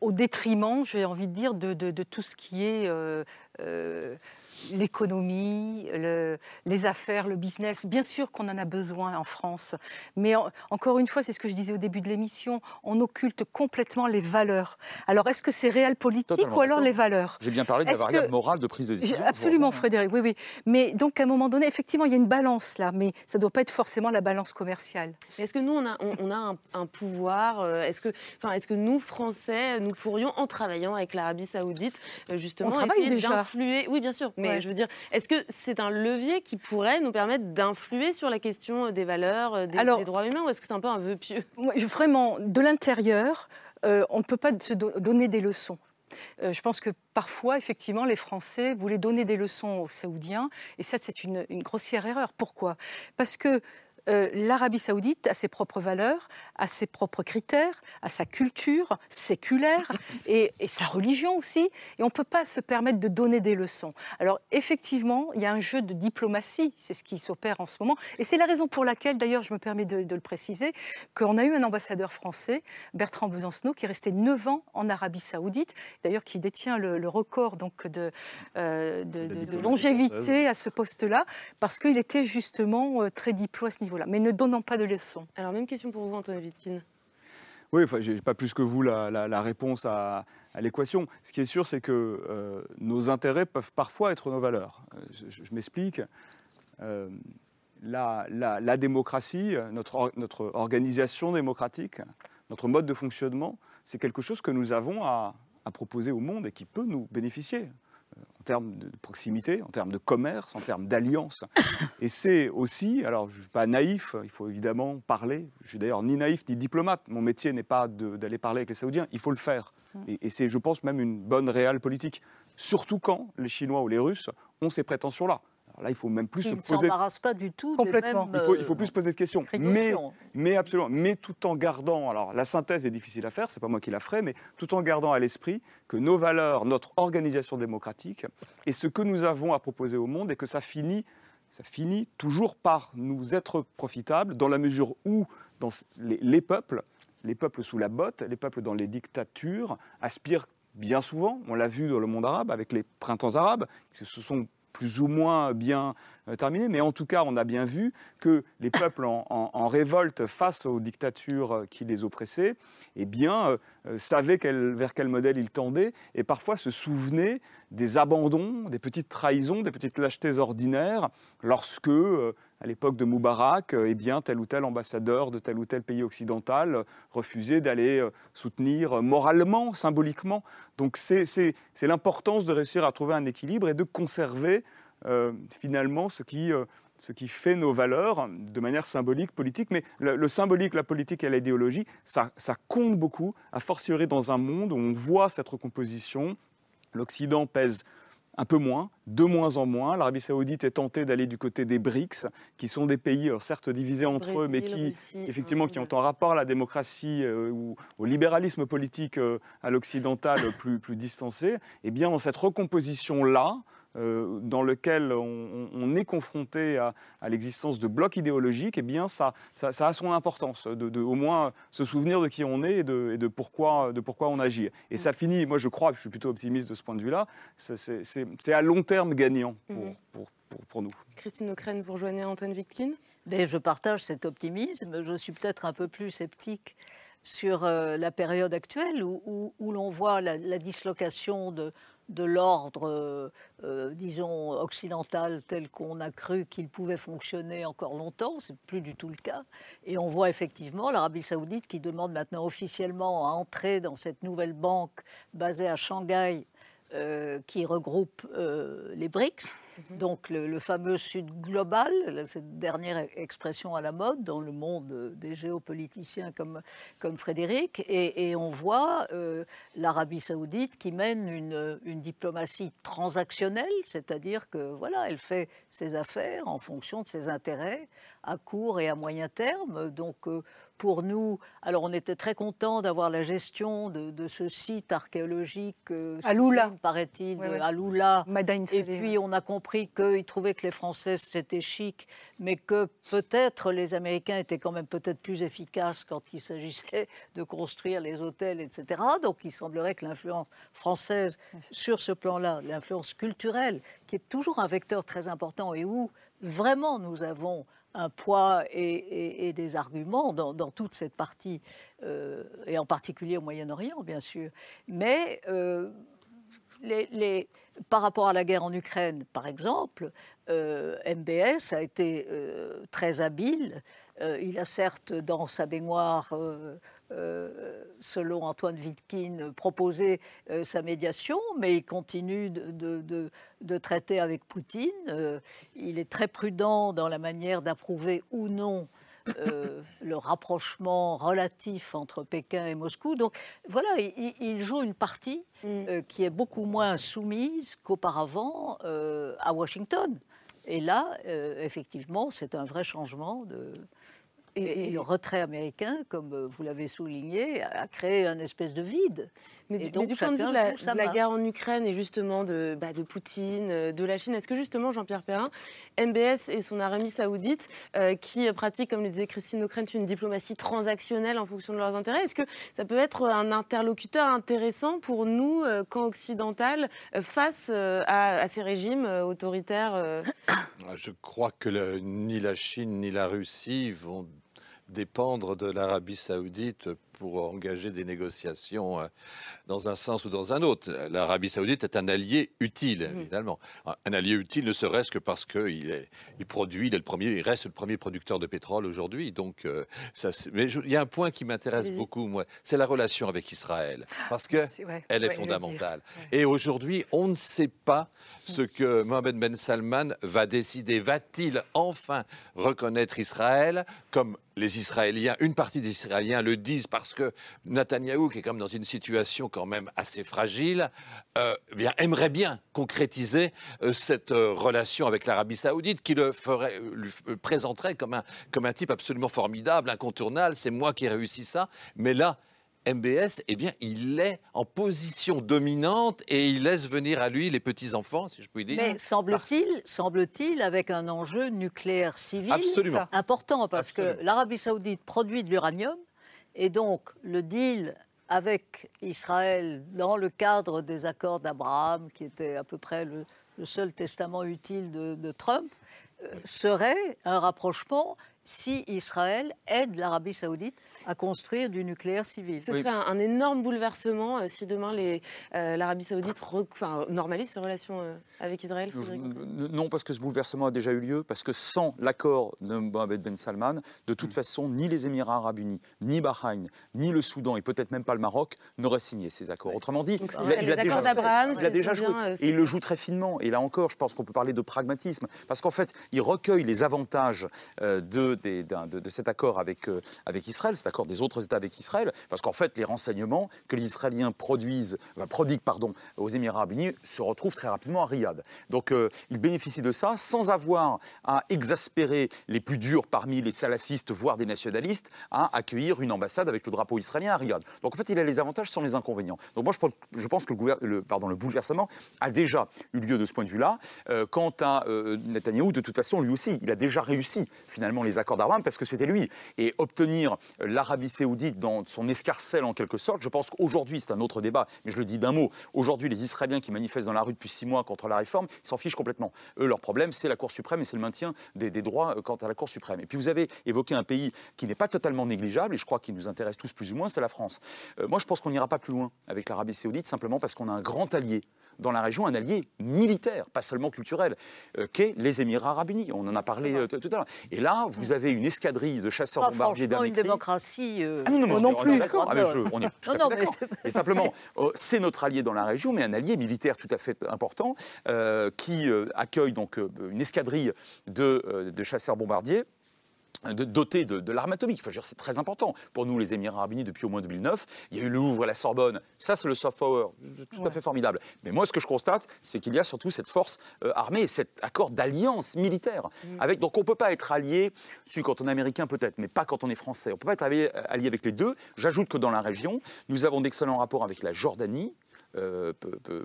au détriment, j'ai envie de dire, de, de- de tout ce qui est euh, euh, l'économie, le- les affaires, le business. Bien sûr qu'on en a besoin en France, mais en- encore une fois, c'est ce que je disais au début de l'émission, on occulte complètement les valeurs. Alors, est-ce que c'est réel politique Totalement ou alors les valeurs J'ai bien parlé de la que- variable morale de prise de décision. Absolument, Frédéric, oui, oui. Mais donc, à un moment donné, effectivement, il y a une balance là, mais ça ne doit pas être forcément la balance commerciale. Mais Est-ce que nous, on a, on, on a un, un pouvoir euh, Est-ce que, enfin, est-ce que nous, Français, nous pourrions, en travaillant avec l'Arabie Saoudite, euh, justement, essayer d'influer Oui, bien sûr. Mais Ouais. je veux dire, est-ce que c'est un levier qui pourrait nous permettre d'influer sur la question des valeurs, euh, des, Alors- des droits humains, ou est-ce que c'est un peu un vœu pieux? vraiment, de l'intérieur, euh, on ne peut pas se do- donner des leçons. Euh, je pense que parfois, effectivement, les Français voulaient donner des leçons aux Saoudiens, et ça, c'est une, une grossière erreur. Pourquoi? Parce que euh, l'Arabie saoudite a ses propres valeurs, a ses propres critères, a sa culture séculaire et, et sa religion aussi, et on ne peut pas se permettre de donner des leçons. Alors effectivement, il y a un jeu de diplomatie, c'est ce qui s'opère en ce moment, et c'est la raison pour laquelle, d'ailleurs, je me permets de, de le préciser, qu'on a eu un ambassadeur français, Bertrand Besancenot, qui est resté 9 ans en Arabie saoudite, d'ailleurs qui détient le, le record donc, de, euh, de- de- de diplomatie longévité à ce poste-là, parce qu'il était justement euh, très diplo à ce niveau-là, mais ne donnant pas de leçons. Alors, même question pour vous, Antoine Vitkin. Oui, enfin, j'ai pas plus que vous la, la- la réponse à, à l'équation. Ce qui est sûr, c'est que euh, nos intérêts peuvent parfois être nos valeurs. Euh, Je, je- je m'explique. Euh, la, la- la démocratie, notre, or- notre organisation démocratique, notre mode de fonctionnement, c'est quelque chose que nous avons à, à proposer au monde et qui peut nous bénéficier euh, en termes de proximité, en termes de commerce, en termes d'alliance. Et c'est aussi, alors je ne suis pas naïf, il faut évidemment parler, je suis d'ailleurs ni naïf ni diplomate, mon métier n'est pas d'aller parler avec les Saoudiens, il faut le faire. Et, et c'est, je pense, même une bonne réelle politique, surtout quand les Chinois ou les Russes ont ces prétentions-là. Alors là, il faut même plus Qui se ne poser... s'embarrasse pas du tout Complètement. des mêmes, Il faut, il euh, faut plus se poser de questions. Mais, mais absolument, mais tout en gardant, alors la synthèse est difficile à faire, c'est pas moi qui la ferai, mais tout en gardant à l'esprit que nos valeurs, notre organisation démocratique est ce que nous avons à proposer au monde et que ça finit, ça finit toujours par nous être profitable dans la mesure où dans les, les peuples, les peuples sous la botte, les peuples dans les dictatures aspirent bien souvent, on l'a vu dans le monde arabe avec les printemps arabes, qui se sont plus ou moins bien euh, terminés, mais en tout cas, on a bien vu que les peuples en, révolte face aux dictatures euh, qui les oppressaient, eh bien, euh, savaient vers quel modèle ils tendaient et parfois se souvenaient des abandons, des petites trahisons, des petites lâchetés ordinaires lorsque, à l'époque de Moubarak, euh, eh bien, tel ou tel ambassadeur de tel ou tel pays occidental euh, refusait d'aller euh, soutenir moralement, symboliquement. Donc c'est l'importance de réussir à trouver un équilibre et de conserver finalement ce qui, ce qui fait nos valeurs de manière symbolique, politique. Mais le, le symbolique, la politique et l'idéologie, ça, ça compte beaucoup, a fortiori dans un monde où on voit cette recomposition. L'Occident pèse un peu moins, de moins en moins. L'Arabie saoudite est tentée d'aller du côté des BRICS, qui sont des pays euh, certes divisés entre eux, mais qui, Russie, effectivement, Inde. qui ont en rapport à la démocratie euh, ou au libéralisme politique euh, à l'occidental plus, plus distancé. Et bien, dans cette recomposition-là, euh, dans lequel on, est confronté à, à l'existence de blocs idéologiques, eh bien, ça, ça, ça a son importance, de, de au moins se souvenir de qui on est et de, et de pourquoi, de pourquoi on agit. Et ça finit, moi je crois, je suis plutôt optimiste de ce point de vue-là, c'est- à long terme gagnant pour, Mhm. pour, pour, pour nous. Christine Ockrent, vous rejoignez Antoine Vitkin Mais je partage cet optimisme. Je suis peut-être un peu plus sceptique sur euh, la période actuelle où, où- où l'on voit la, la dislocation de, de l'ordre, euh, euh, disons, occidental tel qu'on a cru qu'il pouvait fonctionner encore longtemps. C'est plus du tout le cas. Et on voit effectivement l'Arabie saoudite qui demande maintenant officiellement à entrer dans cette nouvelle banque basée à Shanghai euh, qui regroupe les BRICS, Mhm. donc le, le fameux Sud global, cette dernière expression à la mode dans le monde des géopoliticiens comme, comme Frédéric. Et, et on voit euh, l'Arabie saoudite qui mène une, une diplomatie transactionnelle, c'est-à-dire que voilà, elle fait ses affaires en fonction de ses intérêts à court et à moyen terme. Donc euh, pour nous, alors on était très content d'avoir la gestion de, de ce site archéologique euh, À Loula. sublime, paraît-il, à Loula. Et puis on a compris qu'ils trouvaient que les Françaises c'était chic, mais que peut-être les Américains étaient quand même peut-être plus efficaces quand il s'agissait de construire les hôtels, etc. Donc il semblerait que l'influence française sur ce plan-là, l'influence culturelle, qui est toujours un vecteur très important et où vraiment nous avons un poids et, et- et des arguments dans, dans toute cette partie, euh, et en particulier au Moyen-Orient, bien sûr. Mais euh, les- les- par rapport à la guerre en Ukraine, par exemple, euh, MBS a été euh, très habile. Euh, il a certes, dans sa baignoire, selon Antoine Wittkin, proposé sa médiation, mais il continue de, traiter avec Poutine. Il est très prudent dans la manière d'approuver ou non euh, le rapprochement relatif entre Pékin et Moscou. Donc voilà, il, il joue une partie euh, qui est beaucoup moins soumise qu'auparavant euh, à Washington. Et là, effectivement, c'est un vrai changement de. Et, et le retrait américain, comme euh, vous l'avez souligné, a créé un espèce de vide. Mais du, donc, mais du point de vue de la, de guerre en Ukraine et justement de, bah, de Poutine, euh, de la Chine, est-ce que justement, Jean-Pierre Perrin, MBS et son Arabie saoudite, euh, qui pratiquent, comme le disait Christine Ockrent, une diplomatie transactionnelle en fonction de leurs intérêts, est-ce que ça peut être un interlocuteur intéressant pour nous, euh, camp occidental, euh, face euh, à, à ces régimes euh, autoritaires euh, Je crois que le- ni la Chine ni la Russie vont dépendre de l'Arabie saoudite pour engager des négociations euh, dans un sens ou dans un autre. L'Arabie saoudite est un allié utile, évidemment. Un allié utile ne serait-ce que parce qu'il il produit, il, est le premier, il reste le premier producteur de pétrole aujourd'hui. Donc, euh, ça, mais je- il y a un point qui m'intéresse beaucoup, moi, c'est la relation avec Israël. Parce que C'est- ouais, elle est ouais, fondamentale. Et aujourd'hui, on ne sait pas ce que Mohamed Ben Salman va décider. Va-t-il enfin reconnaître Israël comme les Israéliens, une partie des Israéliens le disent parce que Netanyahou, qui est comme dans une situation quand même assez fragile, euh, eh bien, aimerait bien concrétiser euh, cette euh, relation avec l'Arabie Saoudite, qui le ferait, lui présenterait comme un, comme un type absolument formidable, incontournable. C'est moi qui ai réussi ça. Mais là, MBS, eh bien, il est en position dominante et il laisse venir à lui les petits-enfants, si je puis dire. Mais semble-t-il, semble-t-il, avec un enjeu nucléaire civil Absolument. important, parce que l'Arabie saoudite produit de l'uranium, et donc le deal avec Israël dans le cadre des accords d'Abraham, qui était à peu près le, seul testament utile de, de Trump, euh, serait un rapprochement si Israël aide l'Arabie saoudite à construire du nucléaire civil. Ce serait un, un énorme bouleversement euh, si demain euh, l'Arabie saoudite normalise ses relations euh, avec Israël. Je- Non, parce que ce bouleversement a déjà eu lieu, parce que sans l'accord de Mohamed Ben Salman, de Mm. toute façon, ni les Émirats arabes unis, ni Bahreïn, ni le Soudan, et peut-être même pas le Maroc, n'auraient signé ces accords. Autrement dit, Donc, il a- serait il les a déjà Il a joué. bien, Et il le joue très finement. Et là encore, je pense qu'on peut parler de pragmatisme, parce qu'en fait, il recueille les avantages euh, de, de- cet accord avec, euh, avec Israël, cet accord des autres États avec Israël, parce qu'en fait, les renseignements que les Israéliens produisent, enfin, prodiguent pardon, aux Émirats arabes unis se retrouvent très rapidement à Riyad. Donc, euh, il bénéficie de ça sans avoir à exaspérer les plus durs parmi les salafistes, voire des nationalistes, à accueillir une ambassade avec le drapeau israélien à Riyad. Donc, en fait, il a les avantages sans les inconvénients. Donc, moi, je pense, que le bouleversement a déjà eu lieu de ce point de vue-là. Euh, quant à euh, Netanyahou, de toute façon, lui aussi, il a déjà réussi finalement les accords l'accord parce que c'était lui. Et obtenir l'Arabie saoudite dans son escarcelle en quelque sorte, je pense qu'aujourd'hui, c'est un autre débat, mais je le dis d'un mot, aujourd'hui les Israéliens qui manifestent dans la rue depuis six mois contre la réforme, ils s'en fichent complètement. Eux, leur problème, c'est la Cour suprême et c'est le maintien des, droits euh, quant à la Cour suprême. Et puis vous avez évoqué un pays qui n'est pas totalement négligeable, et je crois qu'il nous intéresse tous plus ou moins, c'est la France. Euh, moi, je pense qu'on n'ira pas plus loin avec l'Arabie saoudite, simplement parce qu'on a un grand allié dans la région un allié militaire, pas seulement culturel, euh, qu'est les Émirats arabes unis. On en a parlé euh, tout à l'heure. Et là, vous avez une escadrille de chasseurs bombardiers d'un une démocratie. Euh, ah non, non, non plus. D'accord. Ah, on est tout non, simplement, c'est notre allié dans la région, mais un allié militaire tout à fait important qui accueille donc une escadrille de, de chasseurs bombardiers de, doté de, l'arme atomique. Enfin, c'est très important pour nous, les Émirats arabes unis, depuis au moins 2009. Il y a eu le Louvre et la Sorbonne. Ça, c'est le soft power, tout à fait formidable. Mais moi, ce que je constate, c'est qu'il y a surtout cette force euh, armée, cet accord d'alliance militaire. Mm. Avec, donc, on ne peut pas être allié, si quand on est américain peut-être, mais pas quand on est français. On ne peut pas être allié, allié avec les deux. J'ajoute que dans la région, nous avons d'excellents rapports avec la Jordanie, euh,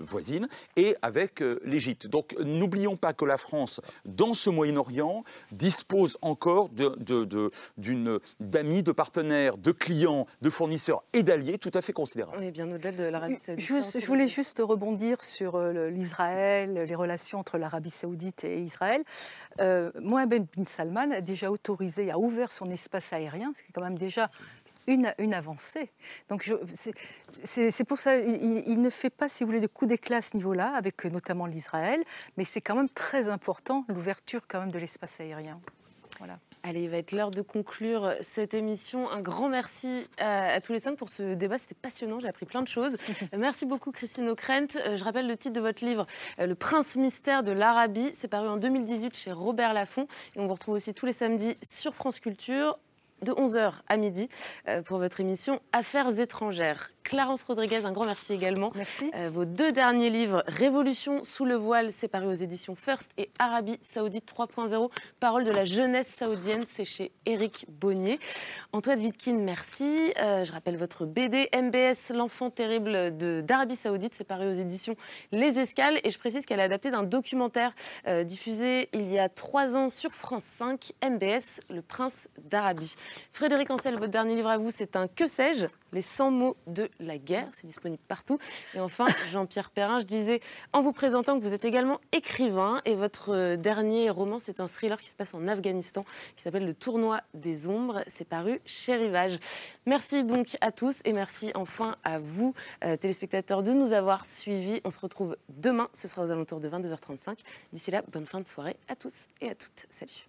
voisine, et avec euh, l'Égypte. Donc n'oublions pas que la France, dans ce Moyen-Orient, dispose encore d'amis, de, partenaires, de clients, de fournisseurs et d'alliés tout à fait considérables. Oui, bien au-delà de l'Arabie saoudite. Je, voulais juste rebondir sur euh, l'Israël, les relations entre l'Arabie saoudite et Israël. Mohamed bin Salman a déjà autorisé, a ouvert son espace aérien, ce qui est quand même déjà une, une avancée. Donc c'est pour ça, il, ne fait pas, si vous voulez, de coups d'éclat à ce niveau-là, avec notamment l'Israël, mais c'est quand même très important, l'ouverture quand même de l'espace aérien. Voilà. Allez, il va être l'heure de conclure cette émission. Un grand merci à, tous les cinq pour ce débat. C'était passionnant, j'ai appris plein de choses. merci beaucoup Christine O'Krent. Euh, je rappelle le titre de votre livre, euh, Le Prince Mystère de l'Arabie. C'est paru en 2018 chez Robert Laffont. Et on vous retrouve aussi tous les samedis sur France Culture de 11h à midi euh, pour votre émission Affaires étrangères. Clarence Rodriguez, un grand merci également. Merci. Euh, vos deux derniers livres, Révolution sous le voile, séparés aux éditions First, et Arabie Saoudite 3.0, Parole de la jeunesse saoudienne, c'est chez Éric Bonnier. Antoine Vitkin, merci. Euh, je rappelle votre BD MBS, L'enfant terrible d'Arabie Saoudite, séparé aux éditions Les Escales. Et je précise qu'elle est adaptée d'un documentaire euh, diffusé il y a trois ans sur France 5, MBS, Le Prince d'Arabie. Frédéric Ancel, votre dernier livre à vous, c'est un Que sais-je? Les 100 mots de la guerre. C'est disponible partout. Et enfin, Jean-Pierre Perrin, je disais en vous présentant que vous êtes également écrivain et votre euh, dernier roman, c'est un thriller qui se passe en Afghanistan qui s'appelle Le Tournoi des Ombres. C'est paru chez Rivage. Merci donc à tous et merci enfin à vous, euh, téléspectateurs, de nous avoir suivis. On se retrouve demain. Ce sera aux alentours de 22h35. D'ici là, bonne fin de soirée à tous et à toutes. Salut.